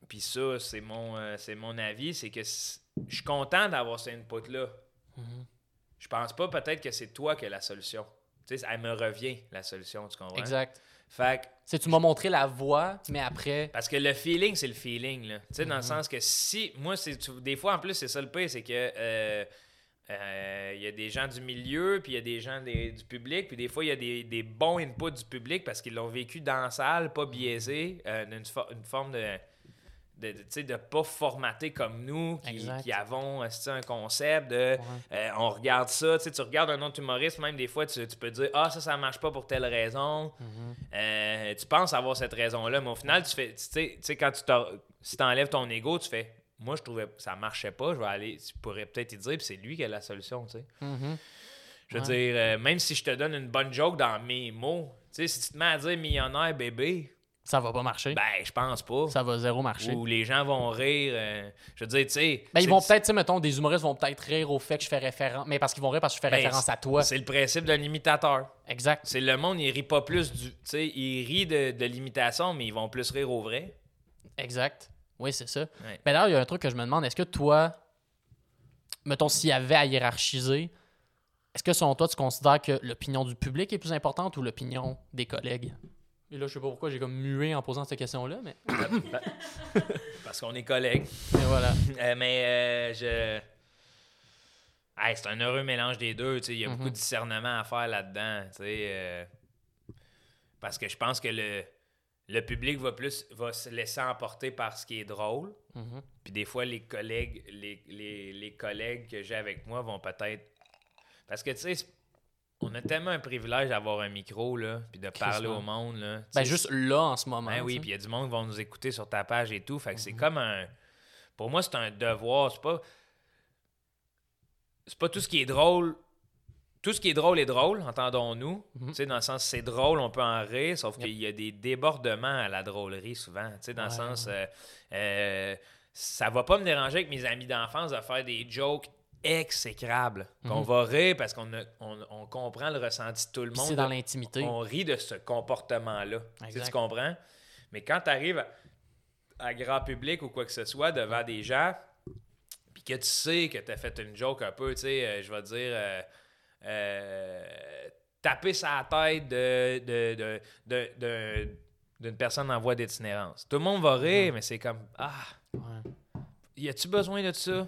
puis ça, c'est mon, euh, c'est mon avis, c'est que je suis content d'avoir cet input-là. Mhm. Je pense pas peut-être que c'est toi qui as la solution. Tu sais, elle me revient, la solution, tu comprends? Exact. Fait que- C'est tu m'as montré la voie, mais après. parce que le feeling, c'est le feeling, là. Tu sais, Mhm. dans le sens que si, moi, c'est, des fois, en plus, c'est ça le pire, c'est que euh, euh, il y a des gens du milieu, puis il y a des gens des- du public, puis des fois, il y a des, des bons inputs du public parce qu'ils l'ont vécu dans la salle, pas biaisé, euh, d'une fo- une forme de de, de, tu sais, de pas formaté comme nous, qui, avons euh, un concept de euh, on regarde ça, tu sais, tu regardes un autre humoriste, même des fois, tu, tu peux dire Ah, ça, ça marche pas pour telle raison. Mhm. Euh, tu penses avoir cette raison-là, mais au final, tu fais, tu sais, quand tu si t'enlèves ton ego, tu fais Moi, je trouvais que ça marchait pas, je vais aller, tu pourrais peut-être y dire, puis c'est lui qui a la solution, tu sais. Mhm. Je veux Ouais. dire, euh, même si je te donne une bonne joke dans mes mots, tu sais, si tu te mets à dire millionnaire bébé, Ça va pas marcher. ben, je pense pas. ça va zéro marcher. Ou les gens vont rire. euh, je veux dire, tu sais. Ben, ils vont peut-être, tu sais, mettons, des humoristes vont peut-être rire au fait que je fais référence. Mais parce qu'ils vont rire parce que je fais Ben, référence à toi. C'est le principe d'un imitateur. Exact. C'est le monde, il rit pas plus du. Tu sais, il rit de, de l'imitation, mais ils vont plus rire au vrai. Exact. Oui, c'est ça. Ouais. Ben d'ailleurs, il y a un truc que je me demande. Est-ce que toi, mettons, s'il y avait à hiérarchiser, est-ce que selon toi, tu considères que l'opinion du public est plus importante ou l'opinion des collègues? Et là, je sais pas pourquoi j'ai comme mué en posant cette question-là, mais, Parce qu'on est collègues. mais voilà. Euh, mais euh, je. Hey, c'est un heureux mélange des deux. tu sais, Il y a Mhm. beaucoup de discernement à faire là-dedans. tu sais, euh, Parce que je pense que le, le public va plus va se laisser emporter par ce qui est drôle. Mhm. Puis des fois, les collègues, les, les- les collègues que j'ai avec moi vont peut-être. Parce que tu sais, on a tellement un privilège d'avoir un micro, là, puis de parler au monde. Là. Ben, juste là, en ce moment. ben oui, puis il y a du monde qui vont nous écouter sur ta page et tout. Fait que c'est Mhm. comme un. Pour moi, c'est un devoir. C'est pas. C'est pas tout ce qui est drôle. Tout ce qui est drôle est drôle, entendons-nous. Mhm. Tu sais, dans le sens, c'est drôle, on peut en rire, sauf qu'il y a des débordements à la drôlerie souvent. Tu sais, dans le sens. euh, euh, ça va pas me déranger avec mes amis d'enfance de faire des jokes exécrables. Qu'on Mhm. va rire parce qu'on on, on comprend le ressenti de tout le monde. c'est dans l'intimité. On rit de ce comportement-là. Tu sais, Exact. Tu comprends? Mais quand tu arrives à, à grand public ou quoi que ce soit devant des gens, puis que tu sais que tu as fait une joke un peu, tu sais, euh, je vais dire, euh, taper sa tête de, de, de- de- de- d'une personne en voie d'itinérance. Tout le monde va rire, mais c'est comme, ah, Ouais. y a-tu besoin de ça?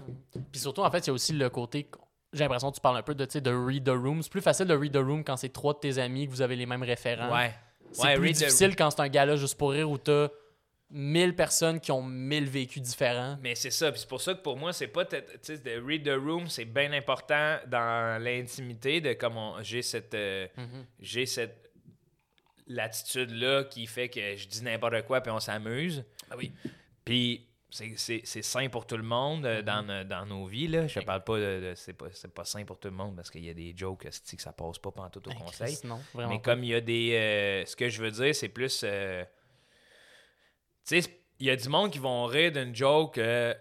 Puis surtout, en fait, il y a aussi le côté. J'ai l'impression que tu parles un peu de, de read the room. C'est plus facile de read the room quand c'est trois de tes amis que vous avez les mêmes référents. Ouais. C'est Ouais, plus the- difficile quand c'est un gala juste pour rire où t'as 1000 personnes qui ont 1000 vécus différents. Mais c'est ça, puis c'est pour ça que pour moi, c'est pas. Tu sais, de read the room, c'est bien important dans l'intimité de comment j'ai cette. euh, Mhm. j'ai cette latitude-là qui fait que je dis n'importe quoi puis on s'amuse. Ah oui. Puis c'est- sain pour tout le monde euh, dans, no- dans nos vies. Là. Je parle pas de. de- c'est pas, c'est pas sain pour tout le monde parce qu'il y a des jokes que ça passe pas pendant tout au Ben, conseil. Christ, non, vraiment Mais pas. comme il y a des. euh, ce que je veux dire, c'est plus. euh, tu sais, il y a du monde qui vont rire d'une joke. euh,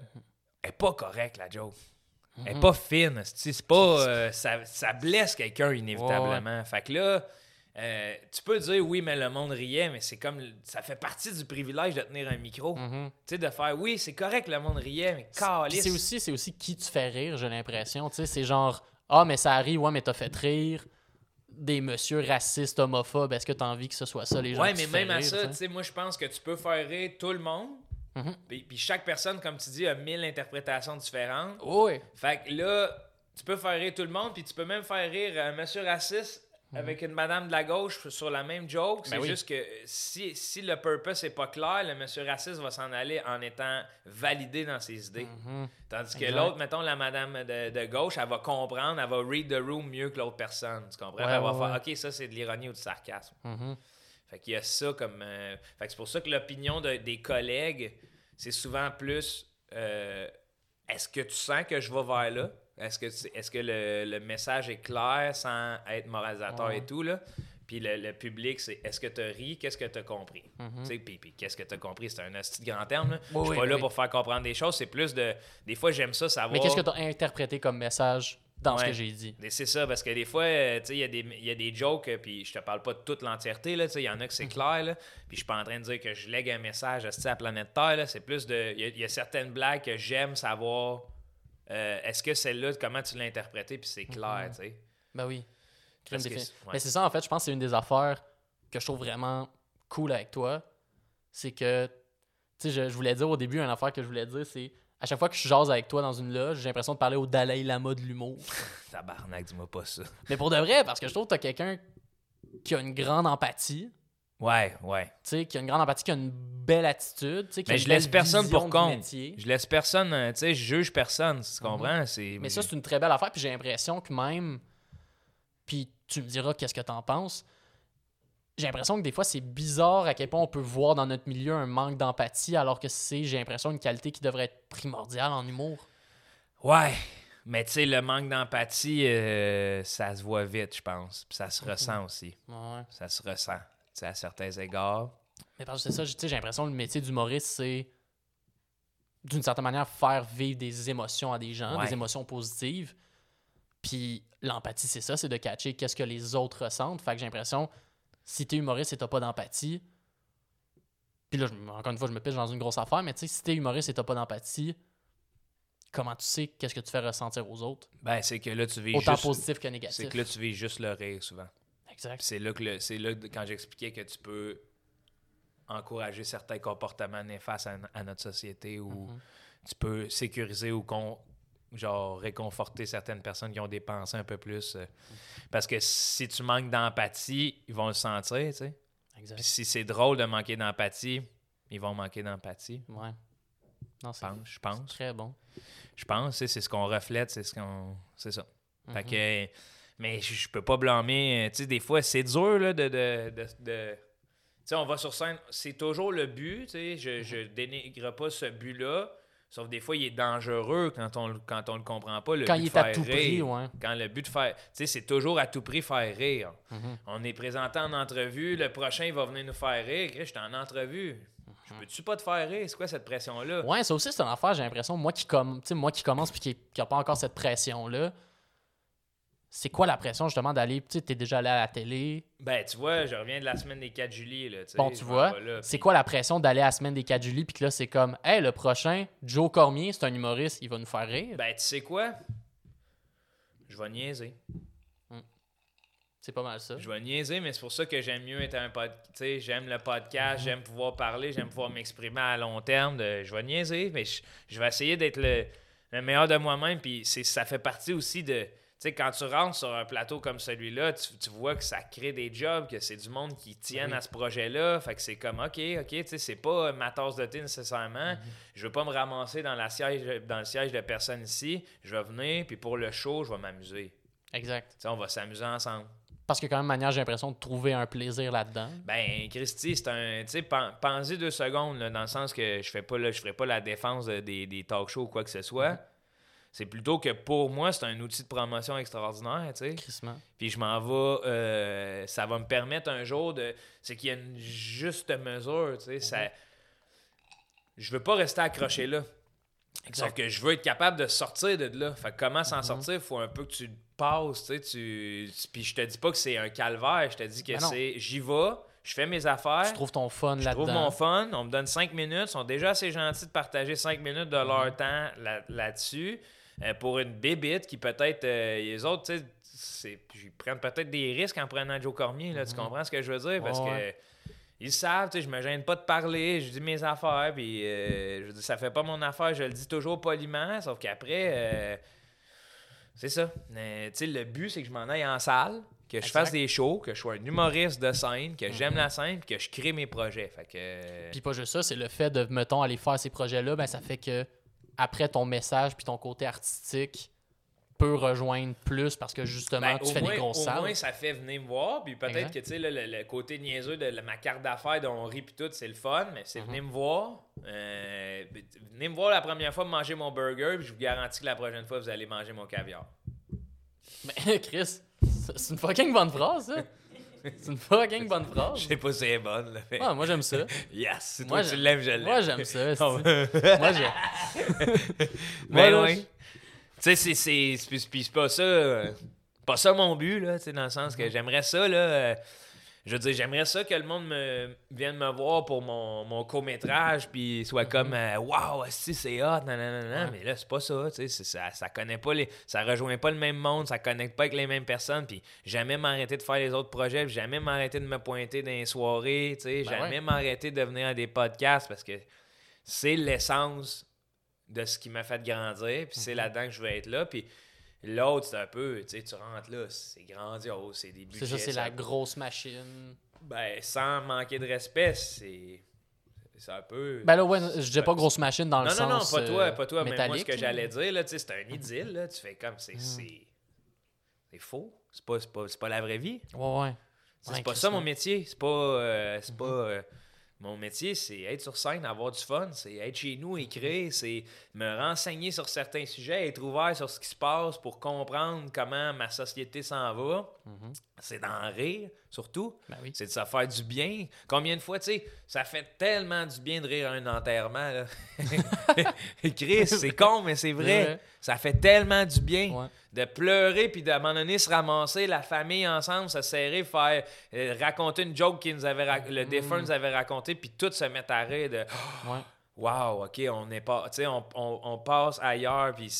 elle est pas correcte, la joke. Elle Mhm. est pas fine. C'est pas. euh, ça, ça blesse quelqu'un inévitablement. Fait que là. euh, tu peux dire oui, mais le monde riait, mais c'est comme. Ça fait partie du privilège de tenir un micro. Mhm. Tu sais, de faire oui, c'est correct, le monde riait, mais calice. c'est aussi, c'est aussi qui tu fais rire, j'ai l'impression. Tu sais, c'est genre, ah, mais ça arrive, ouais, mais t'as fait rire des messieurs racistes, homophobes. Est-ce que t'as envie que ce soit ça, les gens Ouais, mais même à rire, ça, tu tu sais? moi, je pense que tu peux faire rire tout le monde. Puis, puis chaque personne, comme tu dis, a mille interprétations différentes. Oui. Fait que là, tu peux faire rire tout le monde, puis tu peux même faire rire un monsieur raciste avec une madame de la gauche sur la même joke. C'est Mhm. Ben oui. juste que si, si le purpose n'est pas clair, le monsieur raciste va s'en aller en étant validé dans ses idées. Mhm. Tandis que l'autre, mettons, la madame de, de gauche, elle va comprendre, elle va read the room mieux que l'autre personne. Tu comprends? Ouais, elle va ouais, faire. OK, ça, c'est de l'ironie ou du sarcasme. Mhm. Fait qu'il y a ça comme. euh, Fait que c'est pour ça que l'opinion de- des collègues, c'est souvent plus. euh, Est-ce que tu sens que je vais vers là? Est-ce que, tu- est-ce que le, le message est clair sans être moralisateur Ouais. et tout? Là? Puis le, le public, c'est est-ce que tu as ri? Qu'est-ce que tu as compris? Mhm. Tu sais, Puis, puis qu'est-ce que tu as compris? C'est un petit grand terme. Là. Oui, je suis oui, pas là oui. pour faire comprendre des choses. C'est plus de. Des fois, j'aime ça savoir. Mais qu'est-ce que t'as interprété comme message dans ce que j'ai dit? C'est ça, parce que des fois, euh, tu sais, il y, a des- il y a des jokes, euh, puis je te parle pas de toute l'entièreté, là, tu sais, il y en a que c'est clair, là, puis je suis pas en train de dire que je lègue un message à la planète Terre, là, c'est plus de... Il y a- il y, a certaines blagues que j'aime savoir, euh, est-ce que celle-là, comment tu l'as interprétée, puis c'est clair, tu sais? Ben oui. Que ouais. Mais c'est ça, en fait, je pense que c'est une des affaires que je trouve vraiment cool avec toi. C'est que, tu sais, je, je voulais dire au début, une affaire que je voulais dire, c'est à chaque fois que je jase avec toi dans une loge, j'ai l'impression de parler au Dalai Lama de l'humour. Tabarnak, dis-moi pas ça. Mais pour de vrai, parce que je trouve que t'as quelqu'un qui a une grande empathie, Ouais, ouais. tu sais, qui a une grande empathie, qui a une belle attitude, tu sais, qui a Mais une je laisse personne pour compte. métier. Je laisse personne, tu sais, je juge personne, tu comprends? Mhm. Mais ça, c'est une très belle affaire. Puis j'ai l'impression que même. Puis tu me diras qu'est-ce que t'en penses. J'ai l'impression que des fois, c'est bizarre à quel point on peut voir dans notre milieu un manque d'empathie, alors que c'est, j'ai l'impression, une qualité qui devrait être primordiale en humour. Ouais, mais tu sais, le manque d'empathie, euh, ça se voit vite, je pense. Puis ça se Mhm. ressent aussi. Ouais. Ça se ressent, à certains égards. Mais parce que c'est ça, j'ai l'impression que le métier d'humoriste, c'est d'une certaine manière faire vivre des émotions à des gens, Ouais. des émotions positives. Puis l'empathie, c'est ça, c'est de catcher qu'est-ce que les autres ressentent. Fait que j'ai l'impression, si t'es humoriste et t'as pas d'empathie, puis là, encore une fois, je me pitche dans une grosse affaire, mais tu sais, si t'es humoriste et t'as pas d'empathie, comment tu sais qu'est-ce que tu fais ressentir aux autres, Ben, c'est que là, tu vis autant juste... positif que C'est négatif. que là, tu vis juste le rire, souvent. Exact. C'est là que le- c'est là quand j'expliquais que tu peux encourager certains comportements néfastes à, à notre société ou Mhm. tu peux sécuriser ou con- genre réconforter certaines personnes qui ont des pensées un peu plus euh, parce que si tu manques d'empathie, ils vont le sentir, tu sais. Exact. Puis si c'est drôle de manquer d'empathie, ils vont manquer d'empathie. Ouais. Non, c'est pense, je pense. très bon. Je pense, tu sais, c'est ce qu'on reflète, c'est ce qu'on c'est ça. Fait Mhm. que, mais je, je peux pas blâmer. euh, Tu sais, des fois, c'est dur là, de. de, de, de- Tu sais, on va sur scène, c'est toujours le but. Tu sais, je, je Mhm. dénigre pas ce but-là. Sauf des fois, il est dangereux quand on, quand on le comprend pas. Le Quand but il est à tout rire. prix, ouais. Quand le but de faire. Tu sais, c'est toujours à tout prix faire rire. Mhm. On est présenté en entrevue, le prochain, il va venir nous faire rire. Je suis en entrevue. Je peux-tu pas te faire rire? C'est quoi cette pression-là? Ouais, ça aussi, c'est une affaire, j'ai l'impression. Moi qui, com... tu sais, moi qui commence puis qui n'a pas encore cette pression-là, c'est quoi la pression justement d'aller. Tu sais, t'es déjà allé à la télé? Ben, tu vois, je reviens de la semaine des 4 juillet. Là, Bon, tu vois, c'est quoi la pression d'aller à la semaine des 4 juillet puis que là, c'est comme, hey, le prochain, Joe Cormier, c'est un humoriste, il va nous faire rire? Ben, tu sais quoi? Je vais niaiser. c'est pas mal ça. Je vais niaiser, mais c'est pour ça que j'aime mieux être un podcast. Tu sais, j'aime le podcast, j'aime pouvoir parler, j'aime pouvoir m'exprimer à long terme. de- je vais niaiser, mais je, je vais essayer d'être le, le meilleur de moi-même. Puis ça fait partie aussi de. Tu sais, quand tu rentres sur un plateau comme celui-là, tu, tu vois que ça crée des jobs, que c'est du monde qui tiennent Oui. à ce projet-là. Fait que c'est comme, OK, OK, tu sais, c'est pas ma tasse de thé nécessairement. Je veux pas me ramasser dans, la siège, dans le siège de personne ici. Je vais venir, puis pour le show, je vais m'amuser. Exact. On va s'amuser ensemble. Parce que quand même, manière, j'ai l'impression de trouver un plaisir là-dedans. Ben, Christy, c'est un. Tu sais, pen- pensez deux secondes, là, dans le sens que je fais pas là, je ferai pas la défense de- des, des talk shows ou quoi que ce soit. C'est plutôt que pour moi, c'est un outil de promotion extraordinaire, tu sais. Puis je m'en vais. euh, ça va me permettre un jour de. C'est qu'il y a une juste mesure, tu sais. Ça... Je veux pas rester accroché là. Sauf que je veux être capable de sortir de là. Fait que comment s'en sortir, il faut un peu que tu passes, tu sais. Tu... Puis je te dis pas que c'est un calvaire, je te dis que Ben c'est. J'y vais, je fais mes affaires. Tu trouves ton fun Je là-dedans. trouve mon fun, on me donne 5 minutes, ils sont déjà assez gentils de partager 5 minutes de Mhm. leur temps là- là-dessus. Euh, pour une bébite qui peut-être, euh, les autres, tu sais, ils prennent peut-être des risques en prenant Joe Cormier, là, tu comprends ce que je veux dire? Parce Mhm. Ouais, que ils savent, tu sais, je me gêne pas de parler, je dis mes affaires, puis euh, je dire, ça fait pas mon affaire, je le dis toujours poliment, sauf qu'après, euh, c'est ça. Tu sais, le but, c'est que je m'en aille en salle, que je Exact. fasse des shows, que je sois un humoriste de scène, que j'aime la scène, puis que je crée mes projets. Fait que. Puis pas juste ça, c'est le fait de, mettons, aller faire ces projets-là, ben ça fait que après ton message puis ton côté artistique peut rejoindre plus parce que justement Ben, tu au fais moins, des grosses au salles. moins, ça fait venir me voir. Puis peut-être que tu sais, le, le côté niaiseux de ma carte d'affaires dont on rit puis tout, c'est le fun, mais c'est venir me voir. Euh, venez me voir la première fois manger mon burger, puis je vous garantis que la prochaine fois, vous allez manger mon caviar. Mais Chris, c'est c'est une fucking bonne phrase, ça. C'est une fucking bonne Je phrase. sais pas si c'est bonne, là, mais- Ouais, moi j'aime ça. Yes, Moi, toi j'aime- l'aimes, je l'aime. Moi j'aime ça. moi j'ai. Mais Moi, là, ouais. Tu sais, c'est- c'est c'est- puis c'est pas ça. euh, pas ça mon but, là, tu sais, dans le sens que j'aimerais ça, là. euh, je veux dire, j'aimerais ça que le monde me, vienne me voir pour mon, mon court-métrage, puis soit comme, waouh, si c'est hot, nanana, Mhm. Ouais. mais là, c'est pas ça, tu sais, ça, ça connaît pas les. Ça rejoint pas le même monde, ça connecte pas avec les mêmes personnes, puis jamais m'arrêter de faire les autres projets, puis jamais m'arrêter de me pointer dans les soirées, tu sais, Ben jamais ouais. m'arrêter de venir à des podcasts parce que c'est l'essence de ce qui m'a fait grandir, puis c'est Mhm. là-dedans que je veux être là. Puis l'autre, c'est un peu, tu sais, tu rentres là, c'est grandiose, c'est des budgets. C'est ça, c'est la grosse machine. Ben, sans manquer de respect, c'est. C'est un peu. Ben là, ouais, je dis pas grosse machine dans le non, non, non, sens. pas toi, pas toi, mais moi, ce que j'allais dire, là, tu sais, c'est un idylle, là, tu fais comme, c'est. C'est c'est faux, c'est pas, c'est pas, c'est pas la vraie vie. Ouais, ouais. C'est pas ça mon métier. C'est pas. euh, c'est pas euh, mon métier, c'est être sur scène, avoir du fun, c'est être chez nous, écrire, c'est me renseigner sur certains sujets, être ouvert sur ce qui se passe pour comprendre comment ma société s'en va. Mhm. C'est d'en rire, surtout. Ben oui. C'est de se faire du bien. Combien de fois, tu sais, ça fait tellement du bien de rire à un enterrement, là. Chris, c'est con, mais c'est vrai. Ça fait tellement du bien Ouais. de pleurer puis d'à un moment donné se ramasser la famille ensemble se serrer faire euh, raconter une joke avait rac- le défunt nous avait raconté puis tout se mettre à rire de Ouais. wow, ok, on est pas, tu sais, on, on, on passe ailleurs, puis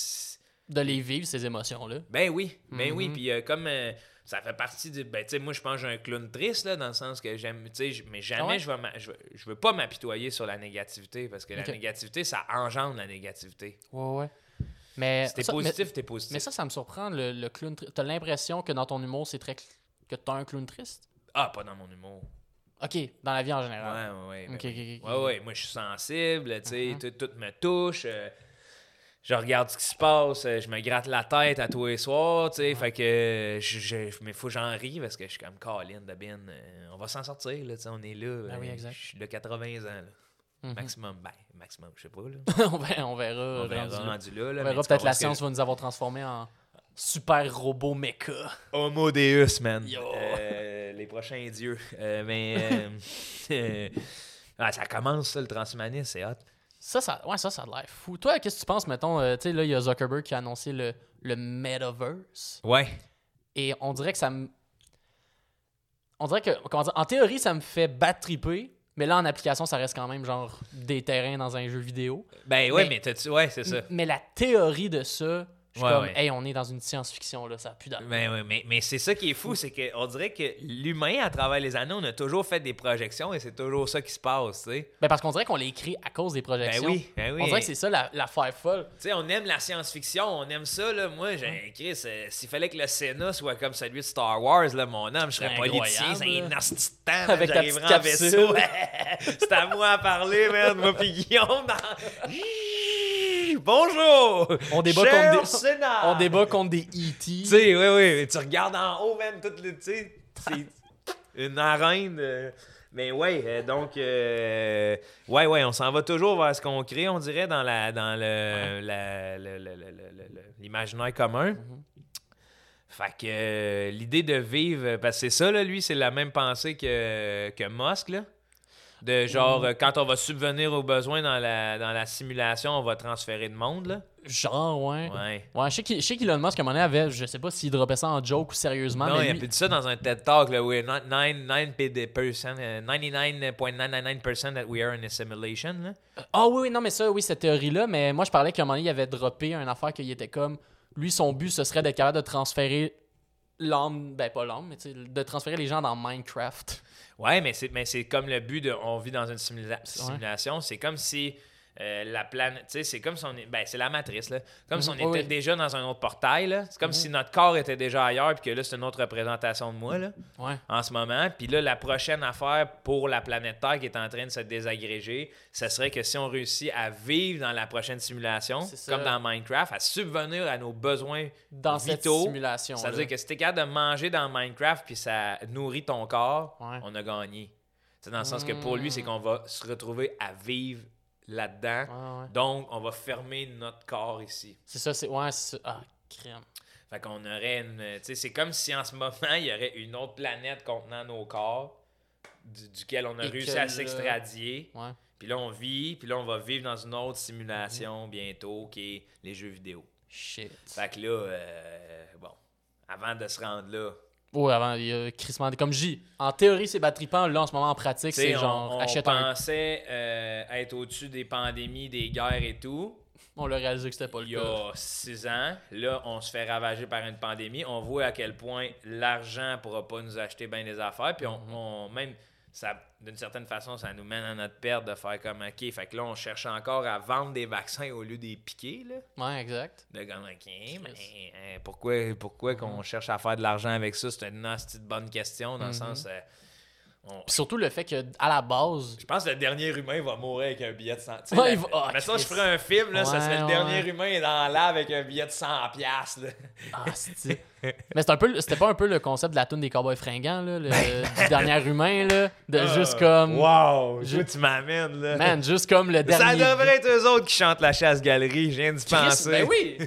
De les vivre, ces émotions-là. ben oui, ben oui, Mhm. puis euh, comme euh, ça fait partie du, ben tu sais, moi je pense que j'ai un clown triste là, dans le sens que j'aime, tu sais, mais jamais Ah ouais? je vais, je, veux- je veux pas m'apitoyer sur la négativité parce que la négativité, ça engendre la négativité. Ouais, ouais. Mais Si t'es positif, t'es positif. Mais ça, ça me surprend, le, le clown triste. T'as l'impression que dans ton humour, c'est très. que t'as un clown triste? Ah, pas dans mon humour. Ok, dans la vie en général. ouais, ouais. ben Ok, oui. ok, ok. Ouais, ouais, moi je suis sensible, tu sais, Mhm. tout, tout me touche. euh, je regarde ce qui se passe, euh, je me gratte la tête à tous les soirs, tu sais, fait que euh, je, je, mais faut que j'en ris parce que je suis comme Colin euh, on va s'en sortir, là, tu sais, on est là. Ah oui, exact. Je suis de 80 ans, là. Mhm. Maximum, ben, maximum, je sais pas, là. on verra, on verra. On verra rendu là. rendu là, là. On mais verra tu peut-être la que science va nous avoir transformés en super robot mecha. Homo Deus, man. Yo. Euh, les prochains dieux. Euh, mais, euh, euh, ah, ça commence, ça, le transhumanisme, c'est hot. Ça, ça, ouais, ça, ça a l'air fou. Toi, qu'est-ce que tu penses, mettons, tu sais, là, il y a Zuckerberg qui a annoncé le, le Metaverse. Ouais. Et on dirait que ça me. On dirait que, comment dire, en théorie, ça me fait battre triper, mais là, en application, ça reste quand même genre des terrains dans un jeu vidéo. Ben, ouais, Mais- mais, t'as-tu, ouais, c'est ça. Mais la théorie de ça, je suis Ouais, comme, ouais. hey, on est dans une science-fiction, là, ça plus d'allure. Ben oui, mais, mais c'est ça qui est fou, c'est qu'on dirait que l'humain, à travers les années, on a toujours fait des projections et c'est toujours ça qui se passe, tu sais. Ben, parce qu'on dirait qu'on l'a écrit à cause des Ben projections. oui, ben oui. On dirait que c'est ça la- l'affaire folle. Tu sais, on aime la science-fiction, on aime ça, là. Moi, j'ai écrit, c'est- s'il fallait que le Sénat soit comme celui de Star Wars, là, mon âme, je serais politicien, c'est man, Avec j'arriverais en vaisseau. c'est à moi à parler, man, moi Guillaume. dans- Bonjour! On débat Cher contre des- Sénat! On débat contre des E.T. Tu sais, oui, oui. Tu regardes en haut, même, tout le. Tu sais, c'est une arène. de- Mais ouais, euh, donc. euh, ouais, ouais, on s'en va toujours vers ce qu'on crée, on dirait, dans la dans le l'imaginaire commun. Fait que euh, l'idée de vivre, parce que c'est ça, là, lui, c'est la même pensée que, que Musk, là. De genre, euh, quand on va subvenir aux besoins dans la, dans la simulation, on va transférer de monde, là? Genre, ouais. Ouais. Ouais, je sais qu'Elon Musk, à un moment donné, avait, je sais pas s'il dropait ça en joke ou sérieusement, Non, mais il a lui- dit ça dans un TED Talk, là, we're not 9, euh, 99.999% that we are in a simulation, là. Ah oui, oui, non, mais ça, oui, cette théorie-là, mais moi, je parlais qu'à un moment donné, il avait droppé une affaire qu'il était comme. Lui, son but, ce serait d'être capable de transférer l'âme, ben pas l'âme, mais de transférer les gens dans Minecraft. Ouais, mais c'est, mais c'est comme le but de. On vit dans une simula- simulation. C'est comme si euh, la planète. Tu sais, c'est comme si on. Ben, c'est la matrice, là. Comme si on Mhm, était oui, oui. déjà dans un autre portail, là. C'est comme si notre corps était déjà ailleurs, puis que là, c'est une autre représentation de moi, là, Ouais. en ce moment. Puis là, la prochaine affaire pour la planète Terre qui est en train de se désagréger, ce serait que si on réussit à vivre dans la prochaine simulation, comme dans Minecraft, à subvenir à nos besoins Dans cette vitaux, simulation. c'est-à-dire que si t'es capable de manger dans Minecraft puis ça nourrit ton corps, Ouais. on a gagné. C'est dans le sens que pour lui, c'est qu'on va se retrouver à vivre là-dedans. Ouais, ouais. Donc, on va fermer notre corps ici. C'est ça, c'est. Ouais, c'est ça. Ah, crème. Fait qu'on aurait une. Tu sais, c'est comme si en ce moment, il y aurait une autre planète contenant nos corps, du- duquel on a Et réussi que à s'extradier. Ouais. Puis là, on vit, puis là, on va vivre dans une autre simulation bientôt, qui est les jeux vidéo. Shit. Fait que là, euh, bon, avant de se rendre là, Ouais, avant, il y a crissement. Comme je dis, en théorie, c'est battripant. Là, en ce moment, en pratique, c'est on- genre, on, achète un. pensait euh, être au-dessus des pandémies, des guerres et tout. On l'a réalisé que c'était pas le Il y cas. a six ans, là, on se fait ravager par une pandémie. On voit à quel point l'argent pourra pas nous acheter bien des affaires. Puis on, Mhm. on- même, ça, d'une certaine façon, ça nous mène à notre perte de faire comme OK. Fait que là, on cherche encore à vendre des vaccins au lieu des piquer. Là. Ouais, exact. De comme OK, mais euh, pourquoi, pourquoi Mhm. qu'on cherche à faire de l'argent avec ça? C'est une de bonne question, dans le Mhm. sens. euh, on- surtout le fait que, à la base. Je pense que le dernier humain va mourir avec un billet de 100. Tu sais, Ouais, la- va- ah, mais ça, je ferais un film, là, ça Ouais, serait le dernier humain dans l'âme avec un billet de 100$. piastres, là. Ah, c'est. Mais un peu, c'était pas un peu le concept de la tune des cowboys fringants, là, le, du dernier humain, là, de juste comme. Wow! Je- Je... tu m'amènes, là. Man, juste comme le ça dernier. devrait être eux autres qui chantent la chasse-galerie, je viens d'y penser. Ben oui!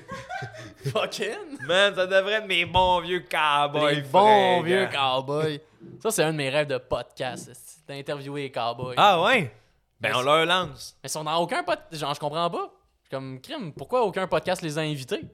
Fucking! Man, ça devrait être mes bons vieux cowboys. les bons vieux cowboys. Ça, c'est un de mes rêves de podcast, d'interviewer les cowboys. Ah ouais? Ben, on leur lance. Mais si on n'a aucun podcast. Genre, je comprends pas. Comme, crime, pourquoi aucun podcast les a invités?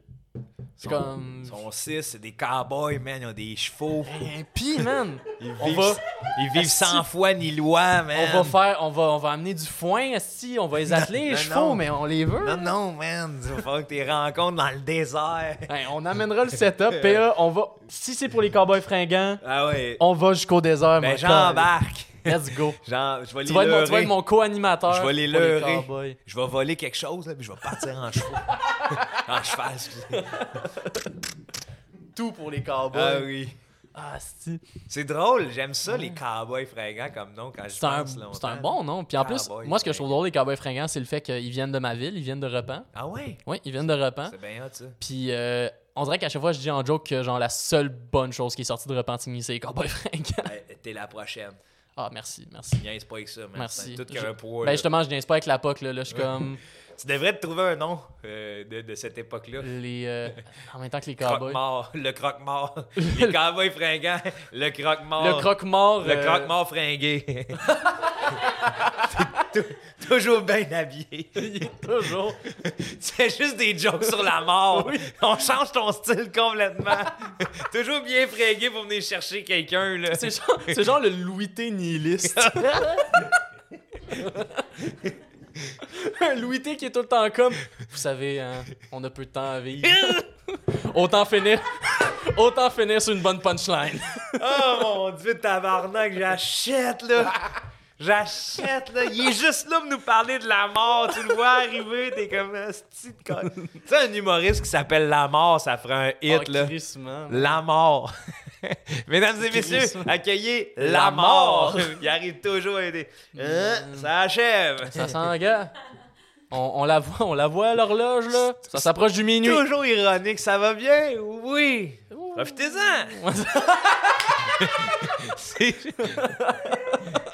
C'est comme. Ils sont six, c'est des cowboys, man. Ils ont des chevaux. Pis, man, Ils On vivent, va- ils vivent Asti. sans foi ni loi, man. on va faire. On va, on va amener du foin, si on va les atteler, non, les chevaux, non. mais on les veut. Non, non, man. Il va falloir que tu les rencontres dans le désert. Hey, on amènera le setup, PA, on va. Si c'est pour les cowboys fringants, Ah ouais. on va jusqu'au désert, Ben, mon j'embarque. Let's go. Genre, je vais les Tu vas, être mon, tu vas leurrer. être mon co-animateur. Je vais les les leurrer. Je vais voler quelque chose, là, puis je vais partir en cheval. en cheval. Tout pour les cowboys. Ah oui. Ah, c'est C'est drôle, j'aime ça, les cowboys fringants comme nom quand je un, pense longtemps. c'est un bon nom. Puis en plus, moi, ce que je trouve drôle des cowboys fringants, c'est le fait qu'ils viennent de ma ville, ils viennent de Repan. Ah ouais? Oui, ils viennent de Repan. C'est bien hot, ça. Puis euh, on dirait qu'à chaque fois, je dis en joke que genre la seule bonne chose qui est sortie de Repentigny, c'est les cowboys fringants. Ben, T'es la prochaine. Ah, merci, merci. Niaise pas avec ça, man. Merci. Tout Je- qu'un poids. Ben justement, je viens pas avec la POC, là. là je suis comme Tu devrais te trouver un nom euh, de, de cette époque-là. les. euh, en même temps que les cowboys. Croque-mort. Le croque-mort. les cowboys fringants. Le croque-mort. Le croque-mort. Le euh, croque-mort fringué. Toujours bien habillé. il est toujours. C'est juste des jokes sur la mort. On change ton style complètement. Toujours bien fringué pour venir chercher quelqu'un. là. C'est genre, c'est genre le Louis T nihiliste. Un Louis T qui est tout le temps comme. Vous savez, hein, on a peu de temps à vivre. autant finir. Autant finir sur une bonne punchline. Oh mon dieu, tabarnak, j'achète là. J'achète là. Il est juste là pour nous parler de la mort. Tu le vois arriver, t'es comme un de con- Tu sais, un humoriste qui s'appelle La Mort, ça ferait un hit Oh, là. La mort. Mesdames et messieurs, accueillez La la mort. mort. Il arrive toujours à des. Hein, ça achève. Ça sent, gars. On, on la voit, on la voit à l'horloge, là. Ça s'approche du minuit. Toujours ironique, ça va bien? Oui. Profitez-en.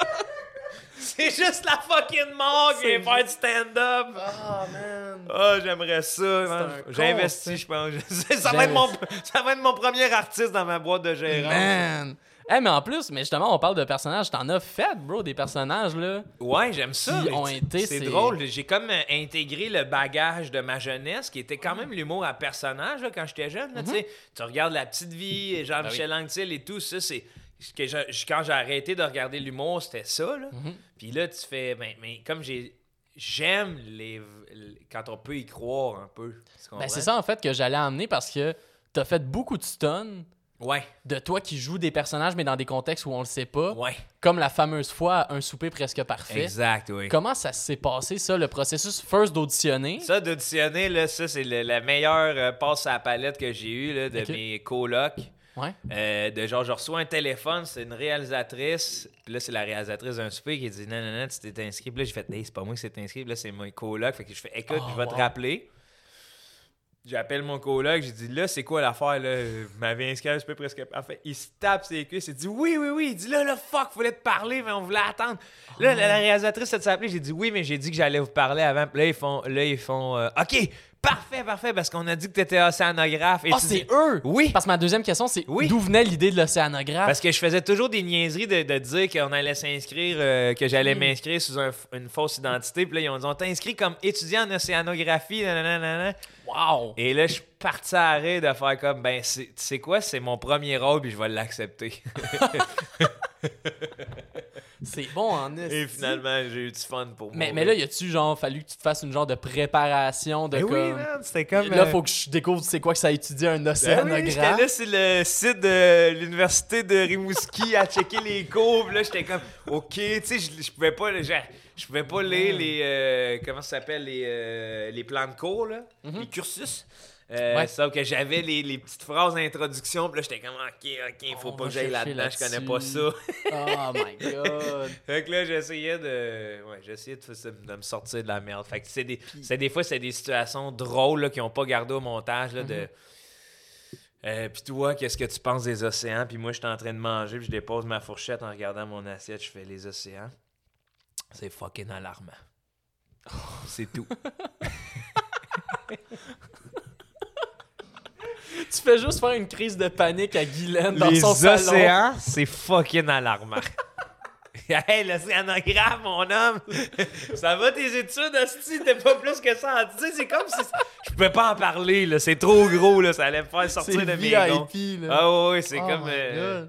C'est... Juste la fucking mort qui vient faire du stand-up. Ah, man. Ah, j'aimerais ça. J'investis, je pense. Ça va, être mon, ça va être mon premier artiste dans ma boîte de gérance. Man. Eh, mais en plus, mais justement, on parle de personnages. T'en as fait, bro, des personnages, là? Ouais, j'aime ça. Ont été, c'est c'est- drôle. J'ai comme euh, intégré le bagage de ma jeunesse, qui était quand même l'humour à personnage là, quand j'étais jeune. là, tu regardes La Petite Vie, Jean-Michel Anctil et tout ça, c'est ce que je- quand j'ai arrêté de regarder l'humour, c'était ça. Là. Puis là, tu fais, ben, mais comme j'ai, j'aime les, les- quand on peut y croire un peu. Ben, c'est ça, en fait, que j'allais emmener parce que t'as fait beaucoup de stuns Ouais, de toi qui joues des personnages, mais dans des contextes où on le sait pas. ouais, Comme la fameuse fois, un souper presque parfait. exact, oui. Comment ça s'est passé, ça, le processus first d'auditionner? Ça, d'auditionner, là, ça, c'est le- la meilleure euh, passe à la palette que j'ai eue là, de mes colocs. Ouais. Euh, de genre, je reçois un téléphone, c'est une réalisatrice. Puis là, c'est la réalisatrice d'un souper qui dit Non, non, non, tu t'es inscrit. Puis là, j'ai fait Hey, c'est pas moi qui s'est inscrit. Puis là, c'est mon coloc. Fait que je fais Écoute, Oh, je vais te wow. rappeler. J'appelle mon coloc, j'ai dit là, c'est quoi l'affaire là? Vous m'avez inscrit un souper presque parfait. Il se tape ses cuisses, il dit oui, oui, oui. Il dit là, là, fuck, voulait te parler, mais on voulait attendre. Là, la, la réalisatrice, elle s'appelait, j'ai dit oui, mais j'ai dit que j'allais vous parler avant. Puis là, ils font, là, ils font euh, OK, parfait, parfait, parce qu'on a dit que t'étais océanographe. Et Ah, tu c'est dis- eux! Oui. Parce que ma deuxième question, c'est Oui. d'où venait l'idée de l'océanographe? Parce que je faisais toujours des niaiseries de, de dire qu'on allait s'inscrire, euh, que j'allais m'inscrire sous un une fausse identité. Puis là, ils ont dit On t'a inscrit comme étudiant en océanographie. nanana. Wow! Et là, je suis parti à arrêt de faire comme Ben, c'est- tu sais quoi, c'est mon premier rôle, puis je vais l'accepter. C'est bon en Et esti. finalement, j'ai eu du fun pour moi. Mais, mais là, y a-tu genre fallu que tu te fasses une genre de préparation de Ben comme. oui, man, c'était comme. Là, euh, faut que je découvre c'est quoi que ça a étudié un Ben oui, océanographe. là sur le site de l'université de Rimouski à checker les cours. Puis là, j'étais comme, OK, tu sais, je, je pouvais pas, je, je pouvais pas lire les, euh, comment ça s'appelle, les, euh, les plans de cours, là, les cursus. Euh, Ouais. Sauf que j'avais les, les petites phrases d'introduction. Puis là, j'étais comme, OK, OK, faut On pas que j'aille là-dedans, je connais pas ça. Oh my god. Fait que là, j'essayais de. Ouais, j'essayais de, de me sortir de la merde. Fait que c'est des. c'est des fois, c'est des situations drôles là, qui n'ont pas gardé au montage. Là, de. Euh, puis toi, qu'est-ce que tu penses des océans? Puis moi, je suis en train de manger, puis je dépose ma fourchette en regardant mon assiette, je fais les océans. C'est fucking alarmant. C'est tout. Tu fais juste faire une crise de panique à Guylaine dans les son salon. océans, c'est fucking alarmant. hey, l'océanographe, mon homme! ça va tes études, hostie? T'es pas plus que ça. Tu sais, c'est comme si je peux pas en parler, là. C'est trop gros, là. Ça allait me faire sortir de mes gonds. Ah ouais, ouais, c'est Oh comme euh,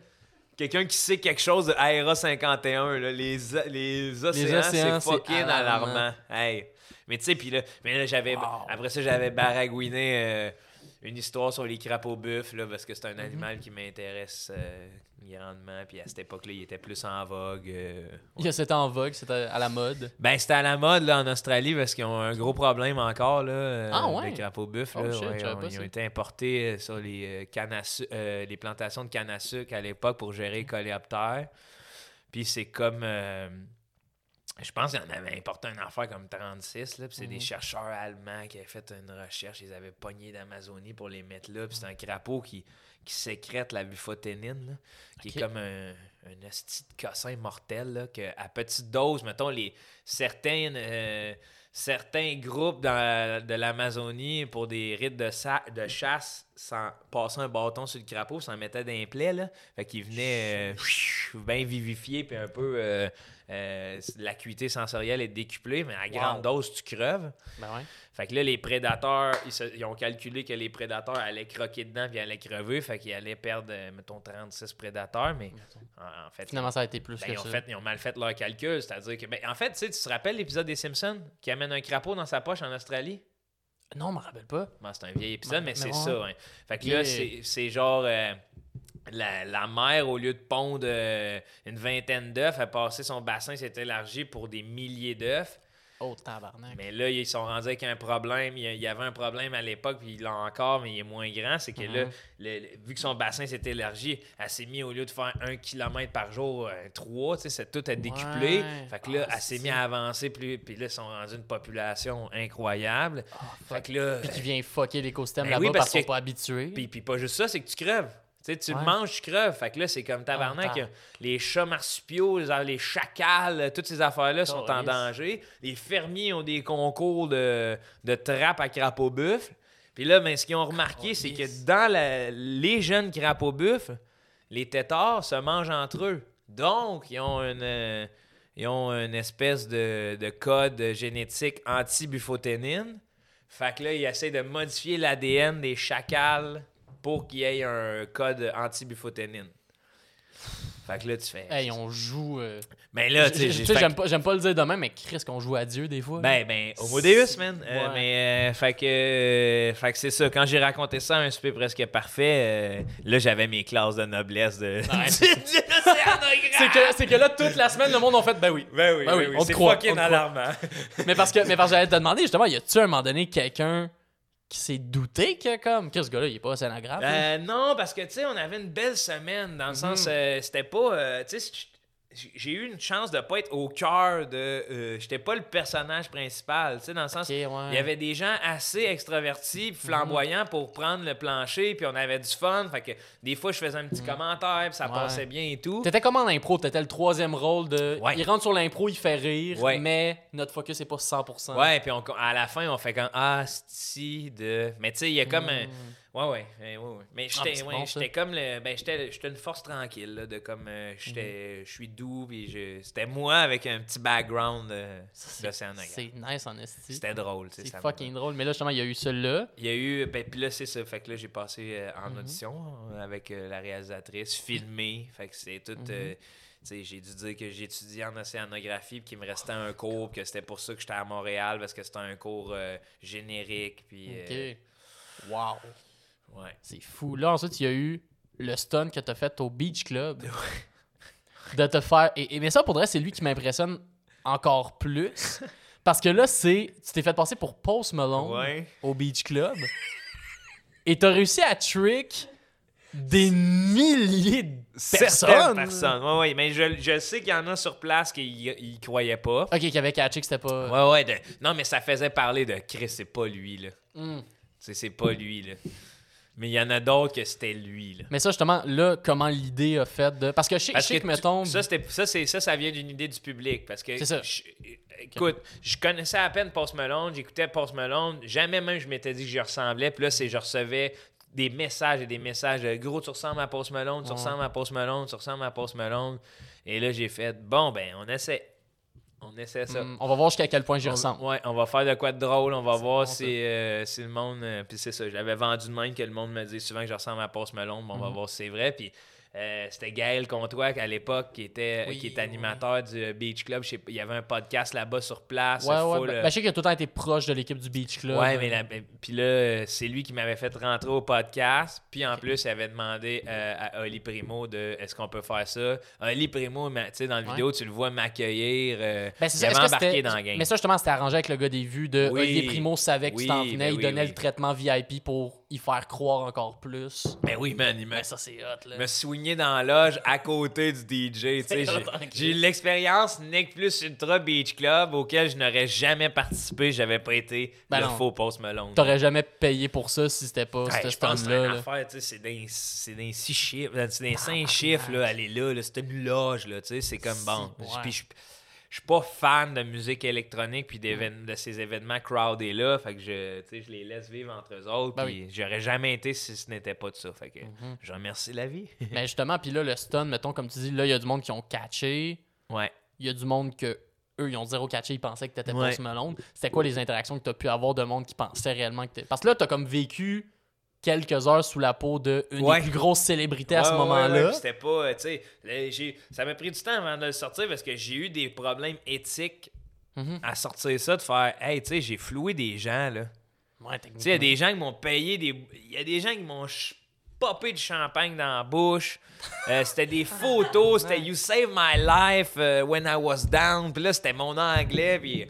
quelqu'un qui sait quelque chose de Aera 51. Là. Les, les océans, océans, c'est c'est fucking alarmant. alarmant. Hey. Mais tu sais, puis là, mais là, j'avais, Wow. après ça, j'avais baragouiné euh, une histoire sur les crapauds buffles, parce que c'est un Mhm. animal qui m'intéresse euh, grandement. Puis à cette époque-là, il était plus en vogue. euh, C'était en vogue, c'était à la mode. Ben, c'était à la mode là, en Australie parce qu'ils ont un gros problème encore, là, euh, Ah ouais? les crapauds buffles. Oh ouais, ils ont été importés euh, sur les, euh, cannes à su- euh, les plantations de canne à sucre à l'époque pour gérer les coléoptères. Puis c'est comme... je pense qu'il en avait importé une affaire comme 36, là, puis c'est des Mhm. chercheurs allemands qui avaient fait une recherche, ils avaient pogné d'Amazonie pour les mettre là, puis c'est un crapaud qui, qui sécrète la bufoténine, là, qui est comme un, un esti de cossin mortel, là, que à petite dose, mettons, les, certains, euh, certains groupes dans- de l'Amazonie, pour des rites de, sa- de chasse, sans passer un bâton sur le crapaud, s'en mettaient d'un plaies, là. Fait qu'ils venaient euh, bien vivifier, puis un peu... euh, euh, l'acuité sensorielle est décuplée, mais à grande Wow. dose, tu creves. Ben ouais. Fait que là, les prédateurs, ils, se- ils ont calculé que les prédateurs allaient croquer dedans puis allaient crever. Fait qu'ils allaient perdre, mettons, 36 prédateurs. Mais en, en fait, Finalement, ça a été plus ben, que ils, ont ça. fait, ils ont mal fait leur calcul. C'est-à-dire que, ben, en fait, tu sais, tu te rappelles l'épisode des Simpsons qui amène un crapaud dans sa poche en Australie? Non, je me rappelle pas. Bon, c'est un vieil épisode, mais c'est ça. hein. Fait que là, c'est c'est genre. euh, la, la mère, au lieu de pondre euh, une vingtaine d'œufs, a passé son bassin, s'est élargi pour des milliers d'œufs. Oh, tabarnak. Mais là, ils sont rendus avec un problème. Il y a- avait un problème à l'époque, puis il l'a encore, mais il est moins grand. C'est que là, Mhm. le- le- vu que son bassin s'est élargi, elle s'est mis, au lieu de faire un kilomètre par jour, euh, trois, tu sais, tout à décuplé. Ouais. Fait que là, Ah, elle s'est c'est- mis à avancer plus. Puis là, ils sont rendus une population incroyable. Ah, fait que là. Puis qui vient fucker l'écosystème Ben là-bas oui, parce parce qu'ils sont pas habitués. Puis, puis pas juste ça, c'est que tu creves. Tu sais, tu Ouais. le manges, tu creves. Fait que là, c'est comme tabarnak. Ah, les chats marsupiaux, les, chacals, euh, toutes ces affaires-là sont en danger. Les fermiers ont des concours de, de trappe à crapaud buffle. Puis là, ben, ce qu'ils ont remarqué, c'est que dans la- les jeunes crapauds buffles, les têtards se mangent entre eux. Donc, ils ont une, euh, ils ont une espèce de, de code génétique anti-bufoténine. Fait que là, ils essaient de modifier l'ADN des chacals pour qu'il y ait un code anti-bufoténine. Fait que là, tu fais. Hey, on joue. euh, Mais là, tu sais, j'aime pas, le dire demain, mais Chris, qu'on joue à Dieu des fois. Ben, ben, Homo Deus, man. Euh, Ouais. mais, euh, fait que, fait que c'est ça. Quand j'ai raconté ça à un souper presque parfait, là, j'avais mes classes de noblesse de. Ouais, c'est- c'est, que, c'est que là, toute la semaine, le monde a fait ben oui. Ben oui, Ben oui, ben oui, on te c'est croit, croit. alarmant. mais parce que, mais parce que j'allais te demander, justement, y a-tu à un moment donné quelqu'un qui s'est douté que, comme, Chris, ce gars-là, il est pas océanographe? là? Euh, non, parce que, tu sais, on avait une belle semaine, dans le sens, Mhm. euh, c'était pas, euh, tu sais, j'ai eu une chance de pas être au cœur de, euh, j'étais pas le personnage principal, tu sais, dans le sens, Ok, ouais. Mhm. il y avait des gens assez extravertis, puis flamboyants pour prendre le plancher, puis on avait du fun, fait que des fois, je faisais un petit commentaire, puis ça Mhm. Ouais. passait bien et tout. T'étais comme en impro, t'étais le troisième rôle de. Ouais. Il rentre sur l'impro, il fait rire, mais notre focus est pas 100%. Ouais, puis on- à la fin, on fait comme Ah, si de. Mais tu sais, il y a comme un. Ouais, ouais, ouais. Mais j'étais c'est ouais, bon, j'étais comme le. Ben, j'étais j'étais une force tranquille, là, de comme. euh, j'étais. Je suis doux, puis je- c'était moi avec un petit background euh, C'est- nice en esti. C'était drôle, tu sais. C'est fucking drôle. Mais là, justement, il y a eu celui-là. Il y a eu. Ben, puis là, c'est ça. Fait que là, j'ai passé euh, en Mhm. audition euh, avec la réalisatrice, filmé. Fait que c'est tout. Mhm. j'ai dû dire que j'étudiais en océanographie, puis qu'il me restait un cours, que c'était pour ça que j'étais à Montréal, parce que c'était un cours euh, générique, puis. euh, Ok. Wow. Ouais. C'est fou. Là, ensuite, il y a eu le stun que t'as fait au Beach Club. de te faire. Et, et- mais ça, pour vrai, c'est lui qui m'impressionne encore plus. Parce que là, c'est. Tu t'es fait passer pour Post Malone Ouais. au Beach Club. et t'as réussi à trick des milliers de Certaines personnes. personnes. Ouais, ouais. Mais je, je sais qu'il y en a sur place qui y croyaient pas. Ok, qui avait catché que c'était pas. Ouais, ouais. de- Non, mais ça faisait parler de Chris, c'est pas lui, là. Hmm. C'est pas lui, là. Mais il y en a d'autres que c'était lui, là. Mais ça, justement, là, comment l'idée a fait de. Parce que je sais, je Parce sais que mettons. ça, ça, ça, ça vient d'une idée du public. Parce que. C'est ça. je- écoute, je connaissais à peine Post Malone, j'écoutais Post Malone, jamais même je m'étais dit que j'y ressemblais. Puis là, c'est je recevais des messages et des messages de gros, tu ressembles à Post Malone, tu Ouais. ressembles à Post Malone, tu ressembles à Post Malone. Et là, j'ai fait, bon, ben, on essaie. On essaie ça. Hmm, on va voir jusqu'à quel point j'y ressemble. Ouais, on va faire de quoi de drôle, on va voir bon, si, euh, si le monde. euh, puis c'est ça, je l'avais vendu de même que le monde me dit souvent que je ressemble à Post Malone, mais on va Mhm. voir si c'est vrai. Puis euh, c'était Gaël Comtois à l'époque qui était Oui, qui est oui. animateur du Beach Club. Sais il y avait un podcast là-bas sur place. Ouais, ouais. full, ben, euh, ben, je sais qu'il a tout le temps été proche de l'équipe du Beach Club. Ouais, mais la- ben, puis là, euh, c'est lui qui m'avait fait rentrer au podcast. Puis en plus, il avait demandé euh, à Oli Primo de est-ce qu'on peut faire ça? Oli Primo, tu sais, dans la Ouais. vidéo, tu le vois m'accueillir. euh, Ben, c'est embarqué dans la game. Mais ça, justement, c'était arrangé avec le gars des vues de Oui. Olivier Primo savait que tu t'en venais, il donnait le traitement VIP pour y faire croire encore plus. Ben oui, man, il m'a Mais ça, c'est hot, là. me swingé dans la loge à côté du DJ. tu sais, J'ai l'expérience Nick Plus Ultra Beach Club auquel je n'aurais jamais participé. J'avais pas été Ben le non. faux Post Malone. T'aurais jamais payé pour ça si c'était pas Ouais, ce je pense que c'est stand-là. c'est dans, six chiffres, euh, c'est dans cinq chiffres, là, aller là, là, c'est une loge, là, tu sais, c'est comme bon. Puis je je suis pas fan de musique électronique puis d'évén- de ces événements crowded là, fait que je, je les laisse vivre entre eux autres, Ben puis j'aurais jamais été si ce n'était pas de ça, fait que Mhm. je remercie la vie. Mais justement, puis là, le stun, mettons, comme tu dis, là, il y a du monde qui ont catché. ouais. Il y a du monde que eux, ils ont zéro catché, ils pensaient que t'étais Ouais. Malone. C'était quoi les interactions que t'as pu avoir de monde qui pensait réellement que t'étais. Parce que là, t'as comme vécu quelques heures sous la peau de une Ouais. des plus grosses célébrités à ce Ouais, moment-là. C'était pas, euh, tu sais, ça m'a pris du temps avant de le sortir parce que j'ai eu des problèmes éthiques Mhm. à sortir ça, de faire, hey, tu sais, j'ai floué des gens, là. Tu sais, il y a des gens qui m'ont payé des. Il y a des gens qui m'ont popé du champagne dans la bouche. Euh, c'était des photos, c'était You Save My Life euh, when I was down. Puis là, c'était mon anglais. Puis.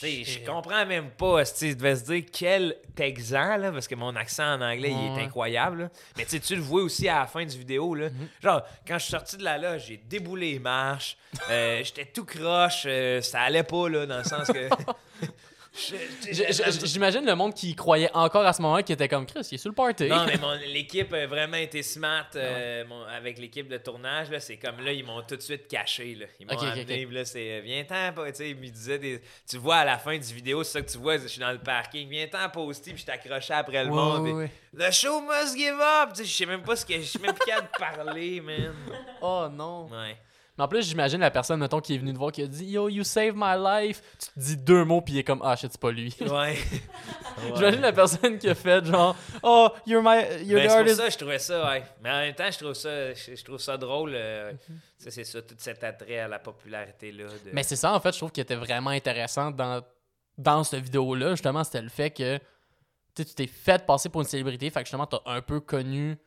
Tu sais, Je Shit. comprends même pas. Tu devais se dire quel texan, là, parce que mon accent en anglais, il est incroyable. là. Mais tu sais, tu le vois aussi à la fin du vidéo. Là. Genre, quand je suis sorti de la loge, j'ai déboulé les marches. euh, J'étais tout croche. euh, ça allait pas, là, dans le sens que. J'imagine le monde qui croyait encore à ce moment qui était comme Chris, il est sur le party. Non, mais mon- l'équipe a vraiment été smart euh, mon- avec l'équipe de tournage. là, C'est comme là, ils m'ont tout de suite caché. Là. Ils m'ont amené, là, c'est euh, viens-t'en, pas, tu sais, ils me disaient des... Tu vois à la fin du vidéo, c'est ça que tu vois, je suis dans le parking, viens-t'en poster, puis je t'accrochais après le Ouais, monde. ouais, puis, ouais. The show must give up! Je sais même pas ce que. Je suis même plus capable de parler, man. Oh non. Ouais. Mais en plus, j'imagine la personne, mettons, qui est venue te voir, qui a dit Yo, you save my life. Tu te dis deux mots, puis il est comme Ah, shit, c'est pas lui. Ouais. J'imagine la personne qui a fait genre Oh, you're my you're Ben, the pour ça je trouvais ça, ouais. Mais en même temps, je trouve ça, je, je trouve ça drôle. euh, Mhm. ça, c'est ça, tout cet attrait à la popularité-là. de- Mais c'est ça, en fait, je trouve qui était vraiment intéressant dans, dans cette vidéo-là. Justement, c'était le fait que tu t'es fait passer pour une célébrité. Fait que justement, t'as un peu connu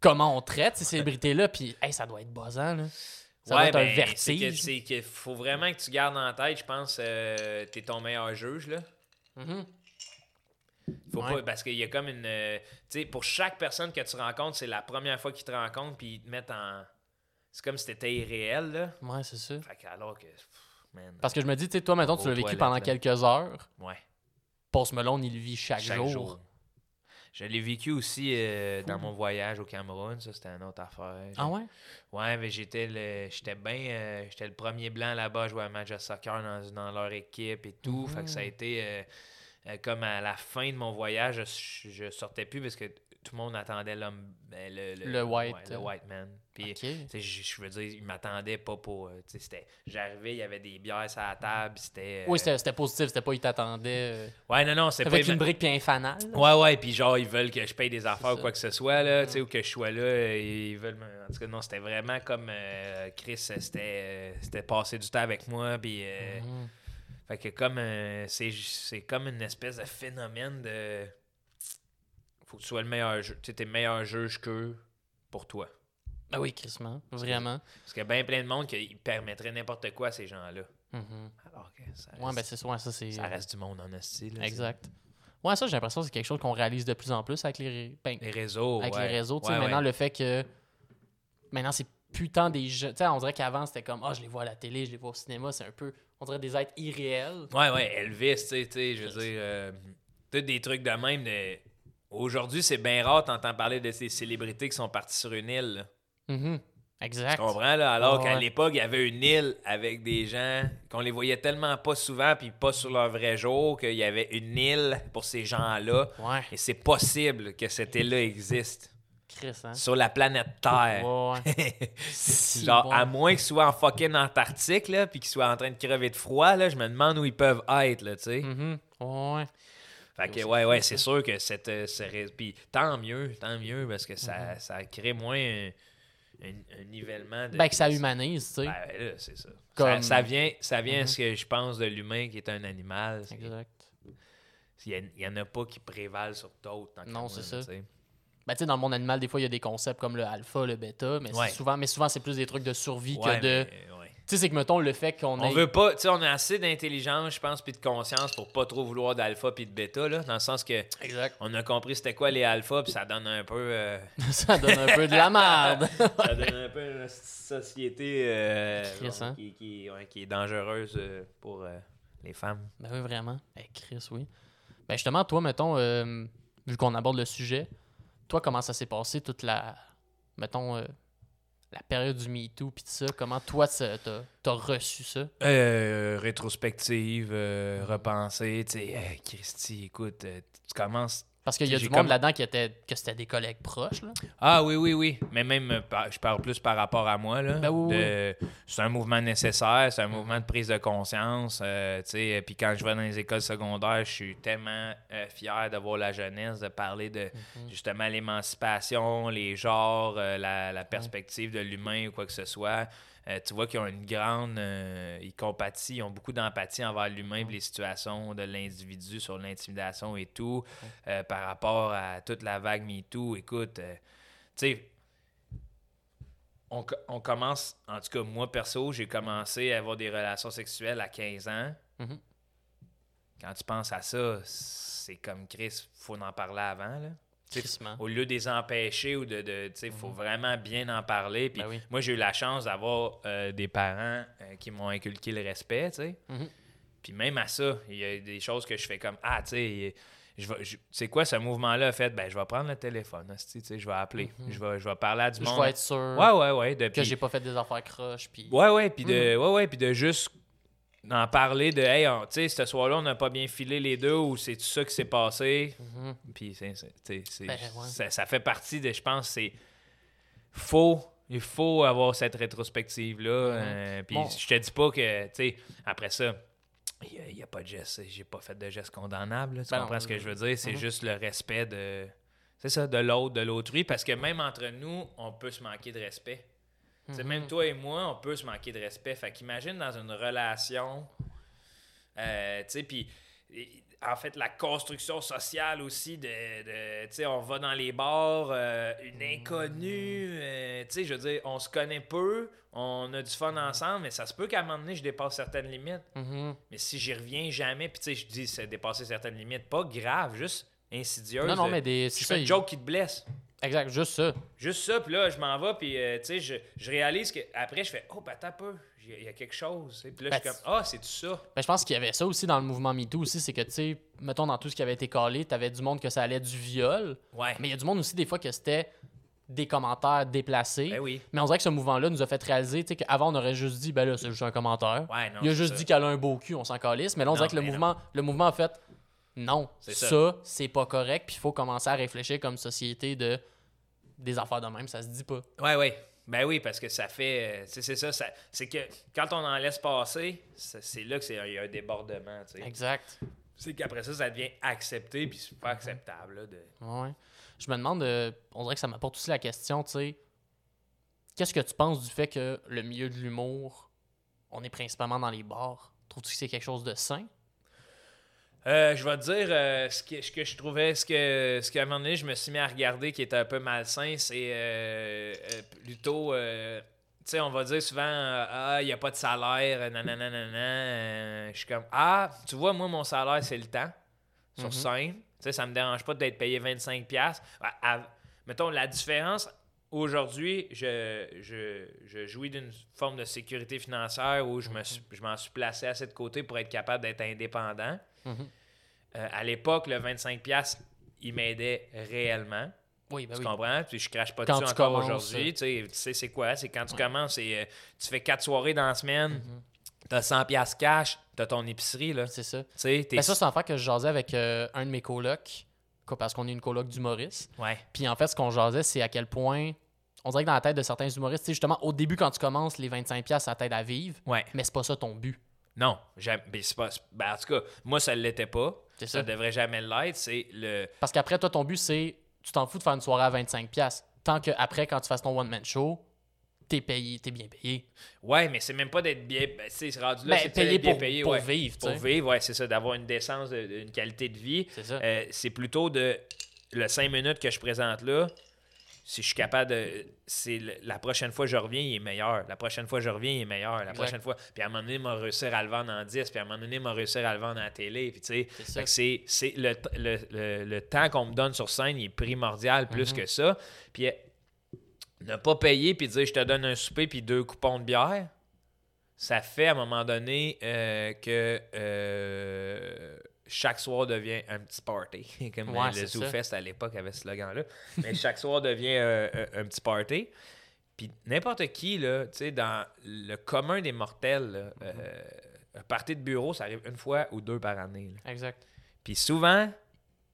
comment on traite ces célébrités-là. Puis, hey, ça doit être buzzant, là. Ça doit être un ben, c'est que- vertige. C'est qu'il faut vraiment que tu gardes en tête, je pense, euh, t'es ton meilleur juge, là. Mhm. Faut Ouais. pas, parce qu'il y a comme une... euh, tu sais, pour chaque personne que tu rencontres, c'est la première fois qu'ils te rencontrent, puis ils te mettent en... C'est comme si t'étais irréel, là. Ouais, c'est ça. Fait que alors que... pff, Man, Parce que je me dis, tu sais, toi, mettons, tu l'as vécu pendant là. quelques heures. ouais. Post Malone, il le vit chaque, Chaque jour. jour. Je l'ai vécu aussi euh, dans mon voyage au Cameroun, ça c'était une autre affaire. Ah ouais? Ouais, mais j'étais le j'étais bien euh, j'étais le premier blanc là-bas à jouer à match de soccer dans, dans leur équipe et tout. Fait que ça a été euh, comme à la fin de mon voyage, je, je sortais plus parce que tout le monde attendait l'homme ben, le, Le white, ouais, le white man. Puis je veux dire, ils m'attendaient pas pour euh, j'arrivais, il y avait des bières sur la table, c'était euh, Oui, c'était positif, c'était pas, il t'attendait. euh, Ouais, non non, c'est pas avec une brique puis un fanal. Ouais, ouais, puis genre, ils veulent que je paye des affaires ou quoi que ce soit, là, ou que je sois là, ils veulent... En tout cas, non, c'était vraiment comme euh, Chris, c'était c'était passer du temps avec moi, puis... Mhm. Fait que comme... c'est comme une espèce de phénomène de... Faut que tu sois le meilleur juge, tu sais, t'es le meilleur juge qu'eux pour toi. Ben oui, Christmas, vraiment. Parce qu'il y a bien plein de monde qui permettrait n'importe quoi à ces gens-là. Mhm. Alors que ça reste, Ouais, ben c'est ça, ouais, ça c'est. ça reste du monde en esti, là, Exact. Ouais, ça, j'ai l'impression que c'est quelque chose qu'on réalise de plus en plus avec les, ben, Les réseaux, avec ouais. les réseaux. Ouais, maintenant, le fait que. Maintenant, c'est plus tant des jeux. Tu sais, on dirait qu'avant, c'était comme, ah, je les vois à la télé, je les vois au cinéma. C'est un peu. On dirait des êtres irréels. Ouais, ouais, Elvis, tu sais, je veux dire, euh, des trucs de même. De... Aujourd'hui, c'est bien rare t'entends parler de ces célébrités qui sont parties sur une île. là. Mhm. Tu Exact. comprends, là? Alors qu'à ouais. l'époque, il y avait une île avec des gens qu'on les voyait tellement pas souvent, puis pas sur leur vrai jour, qu'il y avait une île pour ces gens-là. Ouais. Et c'est possible que cette île-là existe. Chris, hein? sur la planète Terre. Ouais, ouais. Si Genre, bon. à moins qu'ils soient en fucking Antarctique, là, puis qu'ils soient en train de crever de froid, là, je me demande où ils peuvent être, là, tu sais. Mhm. Ouais. Fait que, ouais, ouais, c'est sûr que cette. euh, Puis tant mieux, tant mieux, parce que ça, ça crée moins un, un- un nivellement de. Ben, que ça humanise, tu sais. Ben, là, c'est ça. Comme- ça. ça vient, ça vient à Mhm. ce que je pense de l'humain qui est un animal. exact. Il n'y en a pas qui prévalent sur d'autres. Non, c'est ça. tu sais. Ben, tu sais, dans le monde animal, des fois, il y a des concepts comme le alpha, le bêta, mais, Ouais. souvent, mais souvent, c'est plus des trucs de survie Ouais, que de. mais, ouais. Tu sais, c'est que, mettons, le fait qu'on On ait. veut pas, tu sais, on a assez d'intelligence, je pense, puis de conscience pour pas trop vouloir d'alpha puis de bêta, là, dans le sens que Exact. on a compris c'était quoi les alphas, puis ça donne un peu, euh, ça donne un peu de la merde. ça donne un peu une société euh, Chris, bon, hein? qui, qui- ouais, qui est dangereuse euh, pour euh, les femmes. Ben oui, vraiment. Ben, Chris, oui. Ben justement, toi, mettons, euh, vu qu'on aborde le sujet, toi, comment ça s'est passé toute la. Mettons, euh, la période du MeToo, puis tout ça, comment toi, t'as reçu ça? Euh, rétrospective, euh, repenser, tu sais, Christy, écoute, euh, tu commences Parce qu'il y a du monde comme- là-dedans qui était que c'était des collègues proches, là. Ah oui, oui, oui. Mais même, euh, je parle plus par rapport à moi. Là, Ben oui, De- C'est un mouvement nécessaire, c'est un mouvement de prise de conscience. euh, euh, Puis quand je vais dans les écoles secondaires, je suis tellement euh, fier de voir la jeunesse, de parler de Mhm. justement l'émancipation, les genres, euh, la, la perspective de l'humain ou quoi que ce soit. Euh, tu vois qu'ils ont une grande. euh, ils compatissent, ils ont beaucoup d'empathie envers l'humain les situations de l'individu sur l'intimidation et tout. euh, par rapport à toute la vague MeToo, écoute, tu sais, on, co- on commence, en tout cas, moi perso, j'ai commencé à avoir des relations sexuelles à 15 ans. Mhm. Quand tu penses à ça, c'est comme Chris, faut en parler avant. Là. Au lieu de les empêcher ou de. de tu sais, faut vraiment bien en parler. Puis Ben oui. moi, j'ai eu la chance d'avoir euh, des parents euh, qui m'ont inculqué le respect, tu sais. Mhm. Puis même à ça, il y a des choses que je fais comme Ah, tu sais, je vais- je- c'est quoi ce mouvement-là fait? Ben, je vais prendre le téléphone, hostie, tu sais, je vais appeler. je, vais, je vais parler à du Mhm. Je monde. vais être sûr Ouais, ouais, ouais. que j'ai pas fait des affaires croches, puis... Ouais, ouais, puis de, Mhm. ouais, ouais, puis de juste en parler de Hey, tu sais, ce soir-là, on n'a pas bien filé les deux ou c'est tout ça qui s'est passé? Mhm. Puis c'est, Ben, ouais. ça, ça fait partie de, je pense, c'est faux. Il faut avoir cette rétrospective-là. euh, puis Mhm. Bon. je te dis pas que, tu sais, après ça, il n'y a, pas de geste. J'ai pas fait de geste condamnable. là, tu Ben non, comprends ce que je veux dire? C'est Mhm. juste le respect de. C'est ça, de l'autre, de l'autrui. Parce que même entre nous, on peut se manquer de respect. Mhm. Même toi et moi, on peut se manquer de respect. Fait qu'imagine dans une relation, euh, tu sais, puis en fait, la construction sociale aussi de, de, tu sais, on va dans les bars, euh, une inconnue, euh, tu sais, je veux dire, on se connaît peu, on a du fun ensemble, mais ça se peut qu'à un moment donné, je dépasse certaines limites. Mais si j'y reviens jamais, puis tu sais, je dis, c'est dépasser certaines limites, pas grave, juste insidieuse. Non, non, mais des... c'est fais ça, une il- joke qui te blesse. Exact, juste ça. Juste ça, puis là, je m'en vais, puis euh, tu sais, je, je réalise que après je fais Oh, ben attends un peu, il y a- quelque chose. Puis là, Ben, je suis comme Ah, c'est tout ça? Ben, je pense qu'il y avait ça aussi dans le mouvement MeToo aussi, c'est que, tu sais, mettons dans tout ce qui avait été calé, t'avais du monde que ça allait du viol, Ouais. mais il y a du monde aussi des fois que c'était des commentaires déplacés. Ben oui. Mais on dirait que ce mouvement-là nous a fait réaliser, tu sais, qu'avant on aurait juste dit, ben là, c'est juste un commentaire. Ouais, non. il a juste ça. dit qu'elle a un beau cul, on s'en calisse. Mais là, on Non, dirait que le non. mouvement, le mouvement a fait, non, C'est ça, ça. c'est pas correct, puis il faut commencer à réfléchir comme société de des affaires de même, ça se dit pas. Ouais, ouais. Ben oui, parce que ça fait. euh, c'est ça, ça c'est que quand on en laisse passer, c'est là que c'est il y a un débordement. tu sais. Exact. C'est qu'après ça, ça devient accepté, puis super acceptable. Là, de... Ouais. Je me demande, euh, on dirait que ça m'apporte aussi la question, tu sais, qu'est-ce que tu penses du fait que le milieu de l'humour, on est principalement dans les bars? Trouves-tu que c'est quelque chose de sain? Euh, je vais te dire euh, ce, que, ce que je trouvais, ce que ce qu'à un moment donné, je me suis mis à regarder qui était un peu malsain, c'est euh, plutôt. tu sais, on va dire souvent, ah, il n'y a pas de salaire, nanana, nanana. Je suis comme, ah, tu vois, moi, mon salaire, c'est le temps sur Mhm. scène. Tu sais, ça me dérange pas d'être payé 25$. À- à- mettons, la différence, aujourd'hui, je, je, je jouis d'une forme de sécurité financière où je me suis- je m'en suis placé assez de côté pour être capable d'être indépendant. Mhm. Euh, à l'époque, le 25$, il m'aidait réellement. Oui, ben tu oui. comprends? Puis je crache pas Quand dessus tu encore aujourd'hui. Tu sais, tu sais c'est quoi? C'est quand tu Ouais. commences, c'est, euh, tu fais quatre soirées dans la semaine, Mhm. t'as 100$ cash, t'as ton épicerie. Là. Tu C'est ça. t'es- Ben ça, c'est un affaire que je jasais avec euh, un de mes colocs. co- parce qu'on est une coloc d'humoristes. Ouais. Puis en fait, ce qu'on jasait, c'est à quel point. On dirait que dans la tête de certains humoristes, tu justement, au début, quand tu commences, les 25$, ça t'aide à vivre, Ouais. mais c'est pas ça ton but. Non, jamais. ben, pas- ben, en tout cas, moi, ça ne l'était pas. Ça ça. devrait jamais l'être. C'est le. Parce qu'après, toi, ton but, c'est. Tu t'en fous de faire une soirée à 25$. Tant qu'après, quand tu fasses ton one-man show, t'es payé, t'es bien payé. Ouais, mais c'est même pas d'être bien. Ben, c'est rendu là, Ben, c'est payé bien pour, payé, pour ouais. vivre, Pour vivre, ouais, c'est ça, d'avoir une décence, une qualité de vie. C'est ça. Euh, c'est plutôt de le 5 minutes que je présente là. Si je suis capable de. C'est la prochaine fois que je reviens, il est meilleur. La prochaine fois que je reviens, il est meilleur. La Exact. prochaine fois. Puis à un moment donné, il m'a réussir à le vendre en 10. Puis à un moment donné, il m'a réussir à le vendre à la télé. Puis tu sais. C'est le, le, le- le temps qu'on me donne sur scène, il est primordial plus Mhm. que ça. Puis euh, ne pas payer puis dire je te donne un souper puis deux coupons de bière, ça fait à un moment donné euh, que euh, chaque soir devient un petit party. Comme euh, Ouais, le. ZooFest à l'époque avait ce slogan-là. Mais chaque soir devient euh, un, un petit party. Puis n'importe qui, là, tu sais, dans le commun des mortels, là, euh, un party de bureau, ça arrive une fois ou deux par année. là. Exact. Puis souvent,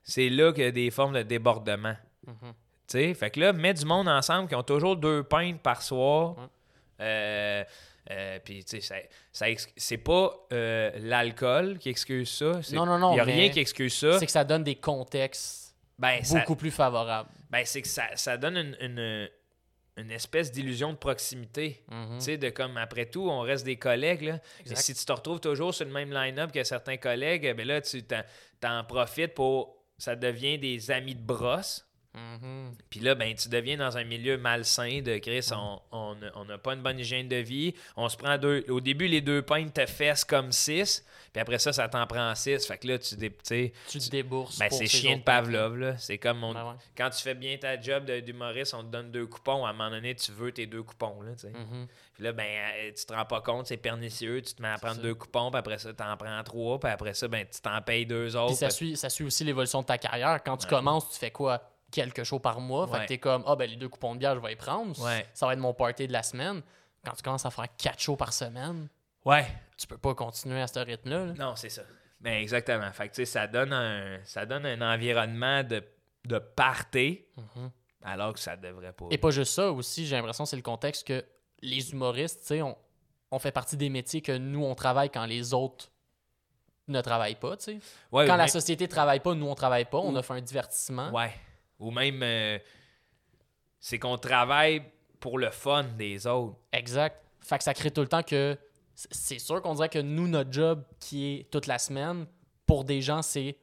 c'est là qu'il y a des formes de débordement. Mhm. Tu sais, fait que là, mettre du monde ensemble qui ont toujours deux pintes par soir. Euh, euh, puis, tu sais, ça, c'est pas euh, l'alcool qui excuse ça. Non, non, non, Il n'y a rien qui excuse ça. C'est que ça donne des contextes Ben, ça- beaucoup plus favorables. ben, c'est que ça, ça donne une, une, une espèce d'illusion de proximité. Mhm. Tu sais, de comme après tout, on reste des collègues. Là. Si tu te retrouves toujours sur le même line-up que certains collègues, ben là, tu t'en profites pour. Ça devient des amis de brosse. Mhm. Puis là, ben, tu deviens dans un milieu malsain de Chris. On on n'a on pas une bonne hygiène de vie. On se prend deux. Au début, les deux pintes te fessent comme six. Puis après ça, ça t'en prend six. Fait que là, tu dé- tu Tu te débourses. ben, c'est ces chien de Pavlov. là. C'est comme on- Ben ouais. quand tu fais bien ta job d'humoriste, on te donne deux coupons. À un moment donné, tu veux tes deux coupons. Là. Mhm. Puis là, ben, euh, tu te rends pas compte, c'est pernicieux. Tu te mets à prendre ça. deux coupons, puis après ça, tu en prends trois, puis après ça, ben, tu t'en payes deux Puis autres. ça puis- suit, ça suit aussi l'évolution de ta carrière. Quand tu Ouais. commences, tu fais quoi? Quelques shows par mois. Fait que t'es comme, ah, ben les deux coupons de bière, je vais les prendre. Ça va être mon party de la semaine. Quand tu commences à faire quatre shows par semaine, Ouais. tu peux pas continuer à ce rythme-là. là. Non, c'est ça. Ben, exactement. Fait que, tu sais, ça donne un, ça donne un environnement de, de party, Mhm. alors que ça devrait pas. Et pas juste ça aussi, j'ai l'impression que c'est le contexte que les humoristes, tu sais, on, on fait partie des métiers que nous, on travaille quand les autres ne travaillent pas. Ouais, Quand la société travaille pas, nous, on travaille pas. On fait un divertissement. Ouais. Ou même, euh, c'est qu'on travaille pour le fun des autres. Exact. Fait que ça crée tout le temps que c'est sûr qu'on dirait que nous, notre job qui est toute la semaine, pour des gens, c'est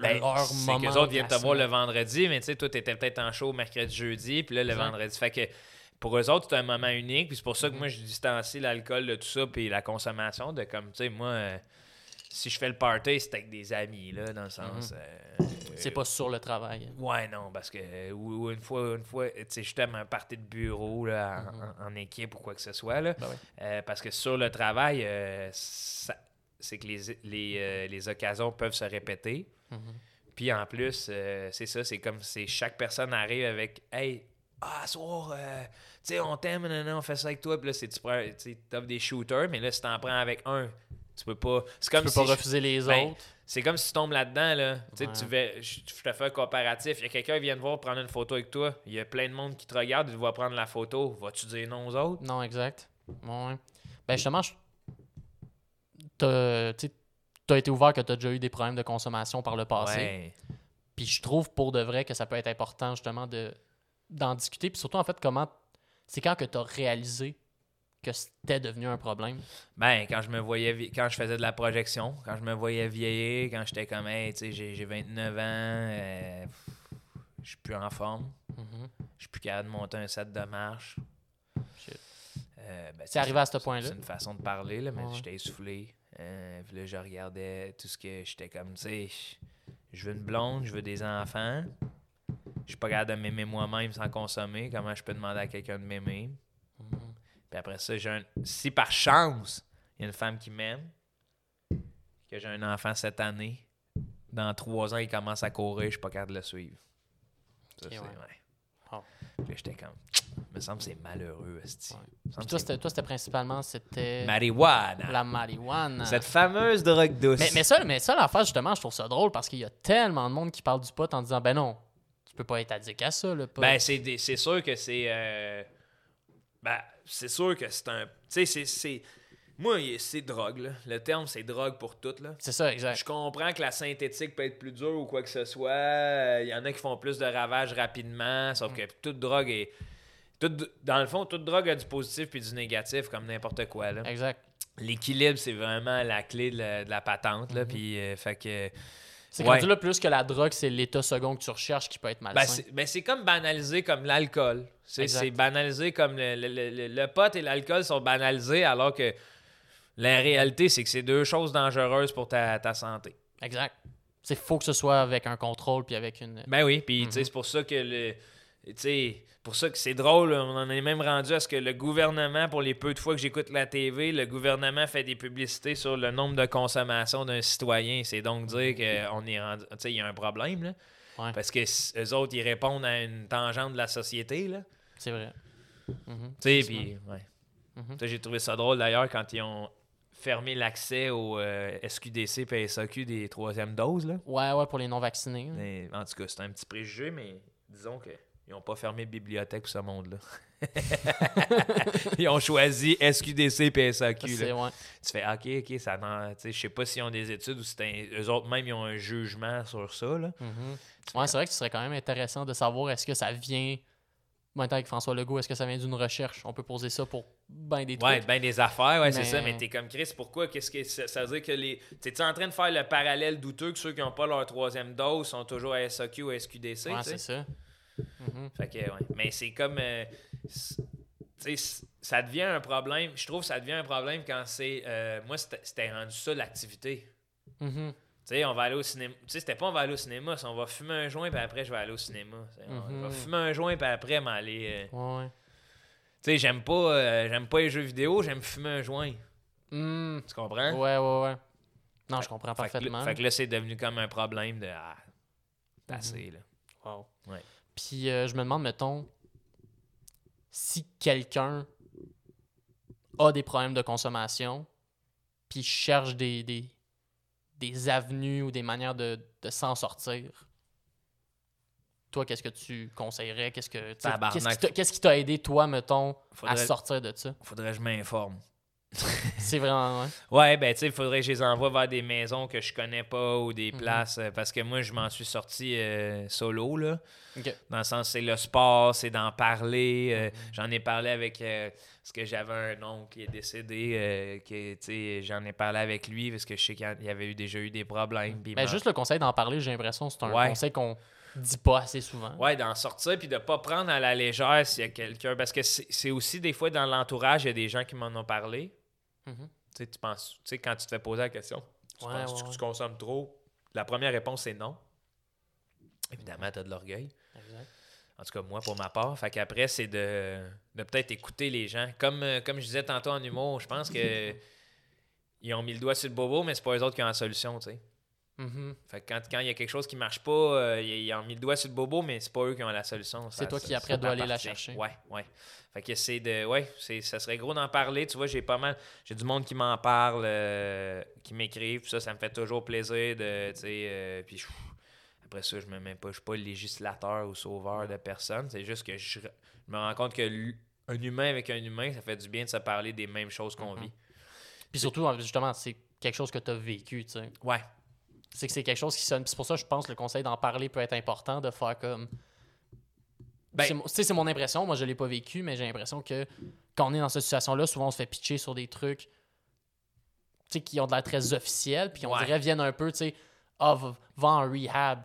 Ben, leur c'est moment. qu'eux autres viennent te voir le vendredi, mais tu sais, toi, t'étais peut-être en show mercredi, jeudi, puis là, le Exact. vendredi. Fait que pour eux autres, c'est un moment unique, puis c'est pour ça que moi, je distancie l'alcool de tout ça, puis la consommation de comme, tu sais, moi, euh, si je fais le party, c'est avec des amis, là, dans le sens. euh, Mhm. C'est pas sur le travail. Ouais, non, parce que euh, ou, ou une fois, une fois, tu sais, justement, un party de bureau là, en, Mhm. en- en équipe ou quoi que ce soit, là. Ben. Euh, parce que sur le travail, euh, c'est que les, les, les occasions peuvent se répéter. Mhm. Puis en plus, euh, c'est ça, c'est comme si chaque personne arrive avec Hey, ah, soir, euh, tu sais, on t'aime, non, non, on fait ça avec toi. Puis là, c'est, tu prends, tu des shooters, mais là, si t'en prends avec un, tu peux pas. C'est Tu comme peux si pas je- refuser les ben, autres. C'est comme si tu tombes là-dedans, là. Tu sais, Ouais. tu vais, je, je te fais un comparatif. Il y a quelqu'un qui vient te voir prendre une photo avec toi. Il y a plein de monde qui te regarde, il te voit prendre la photo. Vas-tu dire non aux autres? Non, exact. Ouais. Ben justement, je- t'as t'as été ouvert que tu as déjà eu des problèmes de consommation par le passé. Ouais. Puis je trouve pour de vrai que ça peut être important justement de d'en discuter. Puis surtout, en fait, comment. C'est quand que tu as réalisé que c'était devenu un problème? Ben, quand je me voyais, quand je faisais de la projection, quand je me voyais vieillir, quand j'étais comme, hey, tu sais, j'ai j'ai 29 ans, euh, je suis plus en forme, Mhm. je suis plus capable de monter un set de marche. Euh, ben, C'est arrivé à ce point-là? C'est une façon de parler, là, mais Ouais. j'étais essoufflé. Euh, puis là, je regardais tout ce que j'étais comme, tu sais, je veux une blonde, je veux des enfants. Je suis pas capable de m'aimer moi-même sans consommer. Comment je peux demander à quelqu'un de m'aimer? Puis après ça, j'ai un... si par chance, il y a une femme qui m'aime, que j'ai un enfant cette année, dans trois ans, il commence à courir, je suis pas capable de le suivre. Ça, c'est- ouais. ouais. Oh. Puis j'étais comme, me semble que c'est malheureux, esti. Ouais. Toi, c'était, toi, c'était principalement c'était Marijuana. la marijuana. Cette fameuse drogue douce. Mais, mais ça, mais ça, l'affaire, justement, je trouve ça drôle parce qu'il y a tellement de monde qui parle du pot en disant Ben non, tu peux pas être addict à ça, le pot. Ben, c'est c'est sûr que c'est. euh, Ben, c'est sûr que c'est un. Tu sais, c'est- c'est. Moi, c'est drogue, là. Le terme, c'est drogue pour tout, là. c'est ça, exact. Je comprends que la synthétique peut être plus dure ou quoi que ce soit. Il y en a qui font plus de ravages rapidement, sauf que toute drogue est. toute- dans le fond, toute drogue a du positif puis du négatif, comme n'importe quoi. Là. Exact. L'équilibre, c'est vraiment la clé de la, de la patente. Là, puis, euh, fait que. C'est Ouais. là plus que la drogue, c'est l'état second que tu recherches qui peut être malsain. Ben, c'est ben, comme banalisé comme l'alcool. C'est banalisé comme le, le, le- le- le pot et l'alcool sont banalisés alors que la réalité, c'est que c'est deux choses dangereuses pour ta, ta santé. exact. C'est faut que ce soit avec un contrôle puis avec une. Ben oui, puis Mhm. c'est pour ça que le. Sais, pour ça que c'est drôle, on en est même rendu à ce que le gouvernement, pour les peu de fois que j'écoute la TV, le gouvernement fait des publicités sur le nombre de consommation d'un citoyen. C'est donc dire qu'on est rendu. Tu sais, il y a un problème, là. Ouais. Parce que eux autres, ils répondent à une tangente de la société, là. C'est vrai. Mhm. Tu sais, Effectivement. puis, ouais. Mhm. J'ai trouvé ça drôle d'ailleurs quand ils ont fermé l'accès au euh, SQDC et SAQ des troisièmes doses. Là. Ouais, ouais, pour les non-vaccinés. Mais, en tout cas, c'est un petit préjugé, mais disons qu'ils n'ont pas fermé bibliothèque pour ce monde-là. ils ont choisi SQDC et SAQ. Là. ouais. Tu fais OK, OK, ça Je sais pas s'ils ont des études ou si un- eux autres même ils ont un jugement sur ça. Là. Mhm. Ouais, c'est vrai que ce serait quand même intéressant de savoir est-ce que ça vient. Maintenant avec François Legault, est-ce que ça vient d'une recherche? On peut poser ça pour ben des trucs. Ouais, ben des affaires, ouais, c'est ça. Mais t'es comme Chris, pourquoi? Qu'est-ce que ça, ça veut dire que les. T'es-tu en train de faire le parallèle douteux que ceux qui n'ont pas leur troisième dose sont toujours à SAQ ou à SQDC? Ouais, c'est ça. Mhm. Fait que, ouais. Mais c'est comme. euh, ça devient un problème. Je trouve que ça devient un problème quand c'est. euh, moi, c'était c'était rendu ça l'activité. Mhm. Tu sais, on va aller au cinéma. Tu sais, c'était pas on va aller au cinéma, c'est on va fumer un joint, puis après, je vais aller au cinéma. On Mhm. va fumer un joint, puis après, m'aller. euh, Ouais. Tu sais, j'aime pas, euh, j'aime pas les jeux vidéo, j'aime fumer un joint. Hmm. Tu comprends? Ouais, ouais, ouais. Non, je comprends parfaitement. là, fait que là, c'est devenu comme un problème de. Ah, là. Wow. Ouais. Puis euh, je me demande, mettons, si quelqu'un a des problèmes de consommation, puis cherche des, des, des avenues ou des manières de, de s'en sortir, toi, qu'est-ce que tu conseillerais? Qu'est-ce que qu'est-ce qui t'a- aidé, toi, mettons, à sortir de ça? faudrait que je m'informe. C'est vraiment... ouais. Ouais, ben, tu sais, il faudrait que je les envoie vers des maisons que je connais pas ou des Mhm. places. euh, parce que moi, je m'en suis sorti euh, solo, là. Dans le sens, c'est le sport, c'est d'en parler. euh, Mhm. J'en ai parlé avec. euh, parce que j'avais un oncle qui est décédé. sais, j'en ai parlé avec lui parce que je sais qu'il y avait eu, déjà eu des problèmes. Ben, juste le conseil d'en parler, j'ai l'impression que c'est un Ouais. conseil qu'on dit pas assez souvent. Ouais, d'en sortir puis de pas prendre à la légère s'il y a quelqu'un. Parce que c'est aussi des fois dans l'entourage, il y a des gens qui m'en ont parlé. Mhm. Tu penses, tu sais, quand tu te fais poser la question, tu Ouais, penses ouais, que tu consommes trop? La première réponse, c'est non. Évidemment, tu as de l'orgueil. En tout cas, moi, pour ma part. Fait qu'après, c'est de, de peut-être écouter les gens. Comme, euh, comme je disais tantôt en humour, je pense que ils ont mis le doigt sur le bobo, mais c'est pas eux autres qui ont la solution, tu sais. Mhm. Fait que quand quand il y a quelque chose qui marche pas, euh, ils, ont mis le doigt sur le bobo, mais c'est pas eux qui ont la solution. C'est toi ça- qui, après, dois aller la chercher. Ouais, ouais. Fait que c'est de. Ouais, ça serait gros d'en parler. Tu vois, j'ai pas mal. J'ai du monde qui m'en parle, euh, qui m'écrivent. Ça, ça me fait toujours plaisir de. Tu sais, euh, puis après ça, je me mets pas. Je suis pas législateur ou sauveur de personne. C'est juste que je, je me rends compte que un humain avec un humain, ça fait du bien de se parler des mêmes choses qu'on Mhm. vit. Puis surtout, justement, c'est quelque chose que tu as vécu, tu sais. Ouais. C'est que c'est quelque chose qui sonne. C'est pour ça que je pense que le conseil d'en parler peut être important, de faire comme. Ben- C'est mon- tu sais, c'est mon impression. Moi, je l'ai pas vécu, mais j'ai l'impression que quand on est dans cette situation-là, souvent on se fait pitcher sur des trucs qui ont de l'air très officiels, puis on Ouais. dirait viennent un peu, tu sais, ah, va, va en rehab.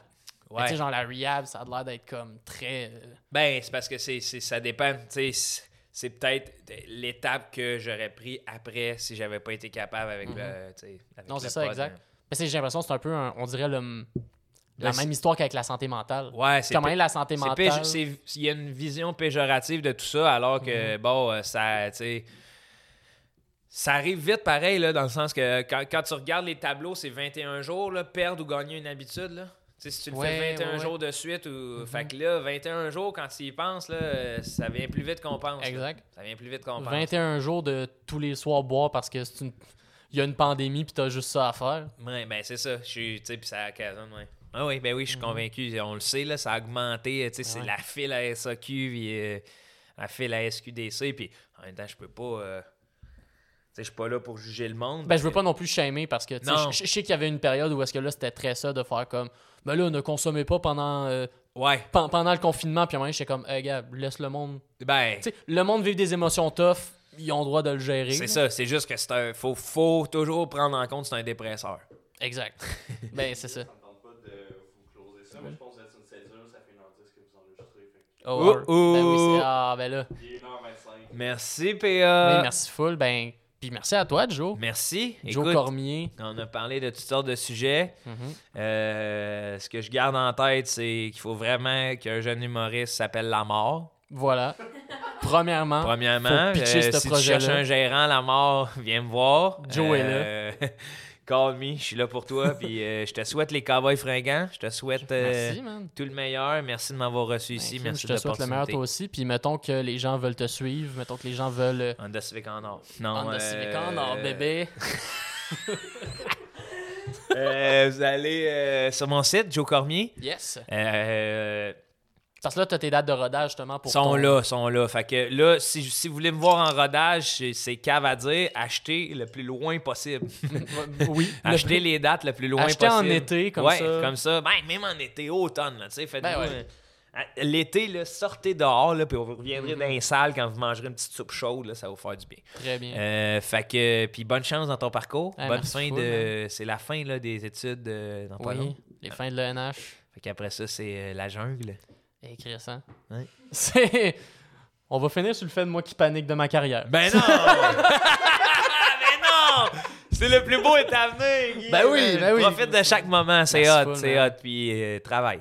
Ouais. Tu sais, genre la rehab, ça a l'air d'être comme très. euh, Ben, c'est parce que c'est, c'est- ça dépend. Tu sais, c'est- peut-être l'étape que j'aurais pris après si j'avais pas été capable avec avec Mhm. Non, c'est ça, exact. Mais j'ai l'impression que c'est un peu, un- on dirait, le, la Ben, même histoire qu'avec la santé mentale. Ouais, c'est. Comment la santé mentale? Il y a une vision péjorative de tout ça, alors que, Mhm. bon, euh, ça. Ça arrive vite pareil, là, dans le sens que quand, quand tu regardes les tableaux, c'est 21 jours, là, perdre ou gagner une habitude. Là. Si tu le Ouais, fais 21 ouais, ouais. jours de suite, ou... Mhm. fait que là, 21 jours, quand tu y penses, là, ça vient plus vite qu'on pense. là. Exact. Ça vient plus vite qu'on pense. 21 jours de tous les soirs boire parce que c'est une... il y a une pandémie puis t'as juste ça à faire. Ouais, ben c'est ça. Je suis, tu sais, puis ça occasionne, ouais. Ah oui, ben oui, je suis Mhm. convaincu. On le sait, là, ça a augmenté. Tu sais, c'est Ouais. la file à SAQ, puis euh, la file à SQDC, puis en même temps, je peux pas... euh, Tu sais, je suis pas là pour juger le monde. Ben, je veux pas non plus shamer parce que je sais qu'il y avait une période où est-ce que là c'était très ça de faire comme ben là ne consommez pas pendant euh, Ouais, pen- pendant le confinement puis à un moment j'étais comme hey, gars laisse le monde ben... tu sais le monde vivre des émotions tough ils ont le droit de le gérer C'est ça, c'est juste que c'est un. Faut, faut toujours prendre en compte que c'est un dépresseur. exact ben c'est ça Ça me tente pas de vous closer ça, mais je pense que vous êtes une césure, ça fait une heure dix que vous enregistrez. Fait que oh, Oh, ben oui oh. c'est ah ben là il est 1h25. Merci, PA. oui merci full ben puis merci à toi Joe Merci. Joe Écoute, Cormier on a parlé de toutes sortes de sujets. Mhm. Euh, ce que je garde en tête, c'est qu'il faut vraiment qu'un jeune humoriste s'appelle La Mort. Voilà premièrement Premièrement, Faut pitcher euh, ce si tu cherches un gérant, La Mort, viens me voir. Joe est là. Call me, je suis là pour toi. Puis euh, je te souhaite les cowboys fringants. Je te souhaite euh, merci man tout le meilleur. Merci de m'avoir reçu ici. Ben, Merci je te de souhaite le meilleur toi aussi puis mettons que les gens veulent te suivre mettons que les gens veulent euh, Honda Civic en or. Non, Honda euh, Civic en or, bébé. euh, vous allez euh, sur mon site, Joe Cormier. Yes. Parce que là, tu as tes dates de rodage justement pour. sont ton- là, sont là. Fait que là, si, si vous voulez me voir en rodage, c'est- cave à dire, achetez le plus loin possible. oui. achetez les dates le plus loin Achetez possible. en été, comme ouais, ça. comme ça. Ben, même en été, automne, tu sais, faites-vous... Ben ouais. euh, à- L'été, là, sortez dehors, là, puis vous reviendrez Mhm. dans les salles quand vous mangerez une petite soupe chaude, là, ça va vous faire du bien. Très bien. Euh, fait que, puis bonne chance dans ton parcours. Ouais, bonne fin de... C'est la fin, là, des études euh, dans pas long. oui. Les fins de l'ENH. Fait qu'après ça, c'est euh, la jungle. Écrire ça. Ouais. C'est. On va finir sur le fait de moi qui panique de ma carrière. Ben non! ben non! C'est le plus beau est à venir, Guy. Ben oui, ben oui. Profite de chaque moment, c'est hot, c'est hot, puis euh, travaille.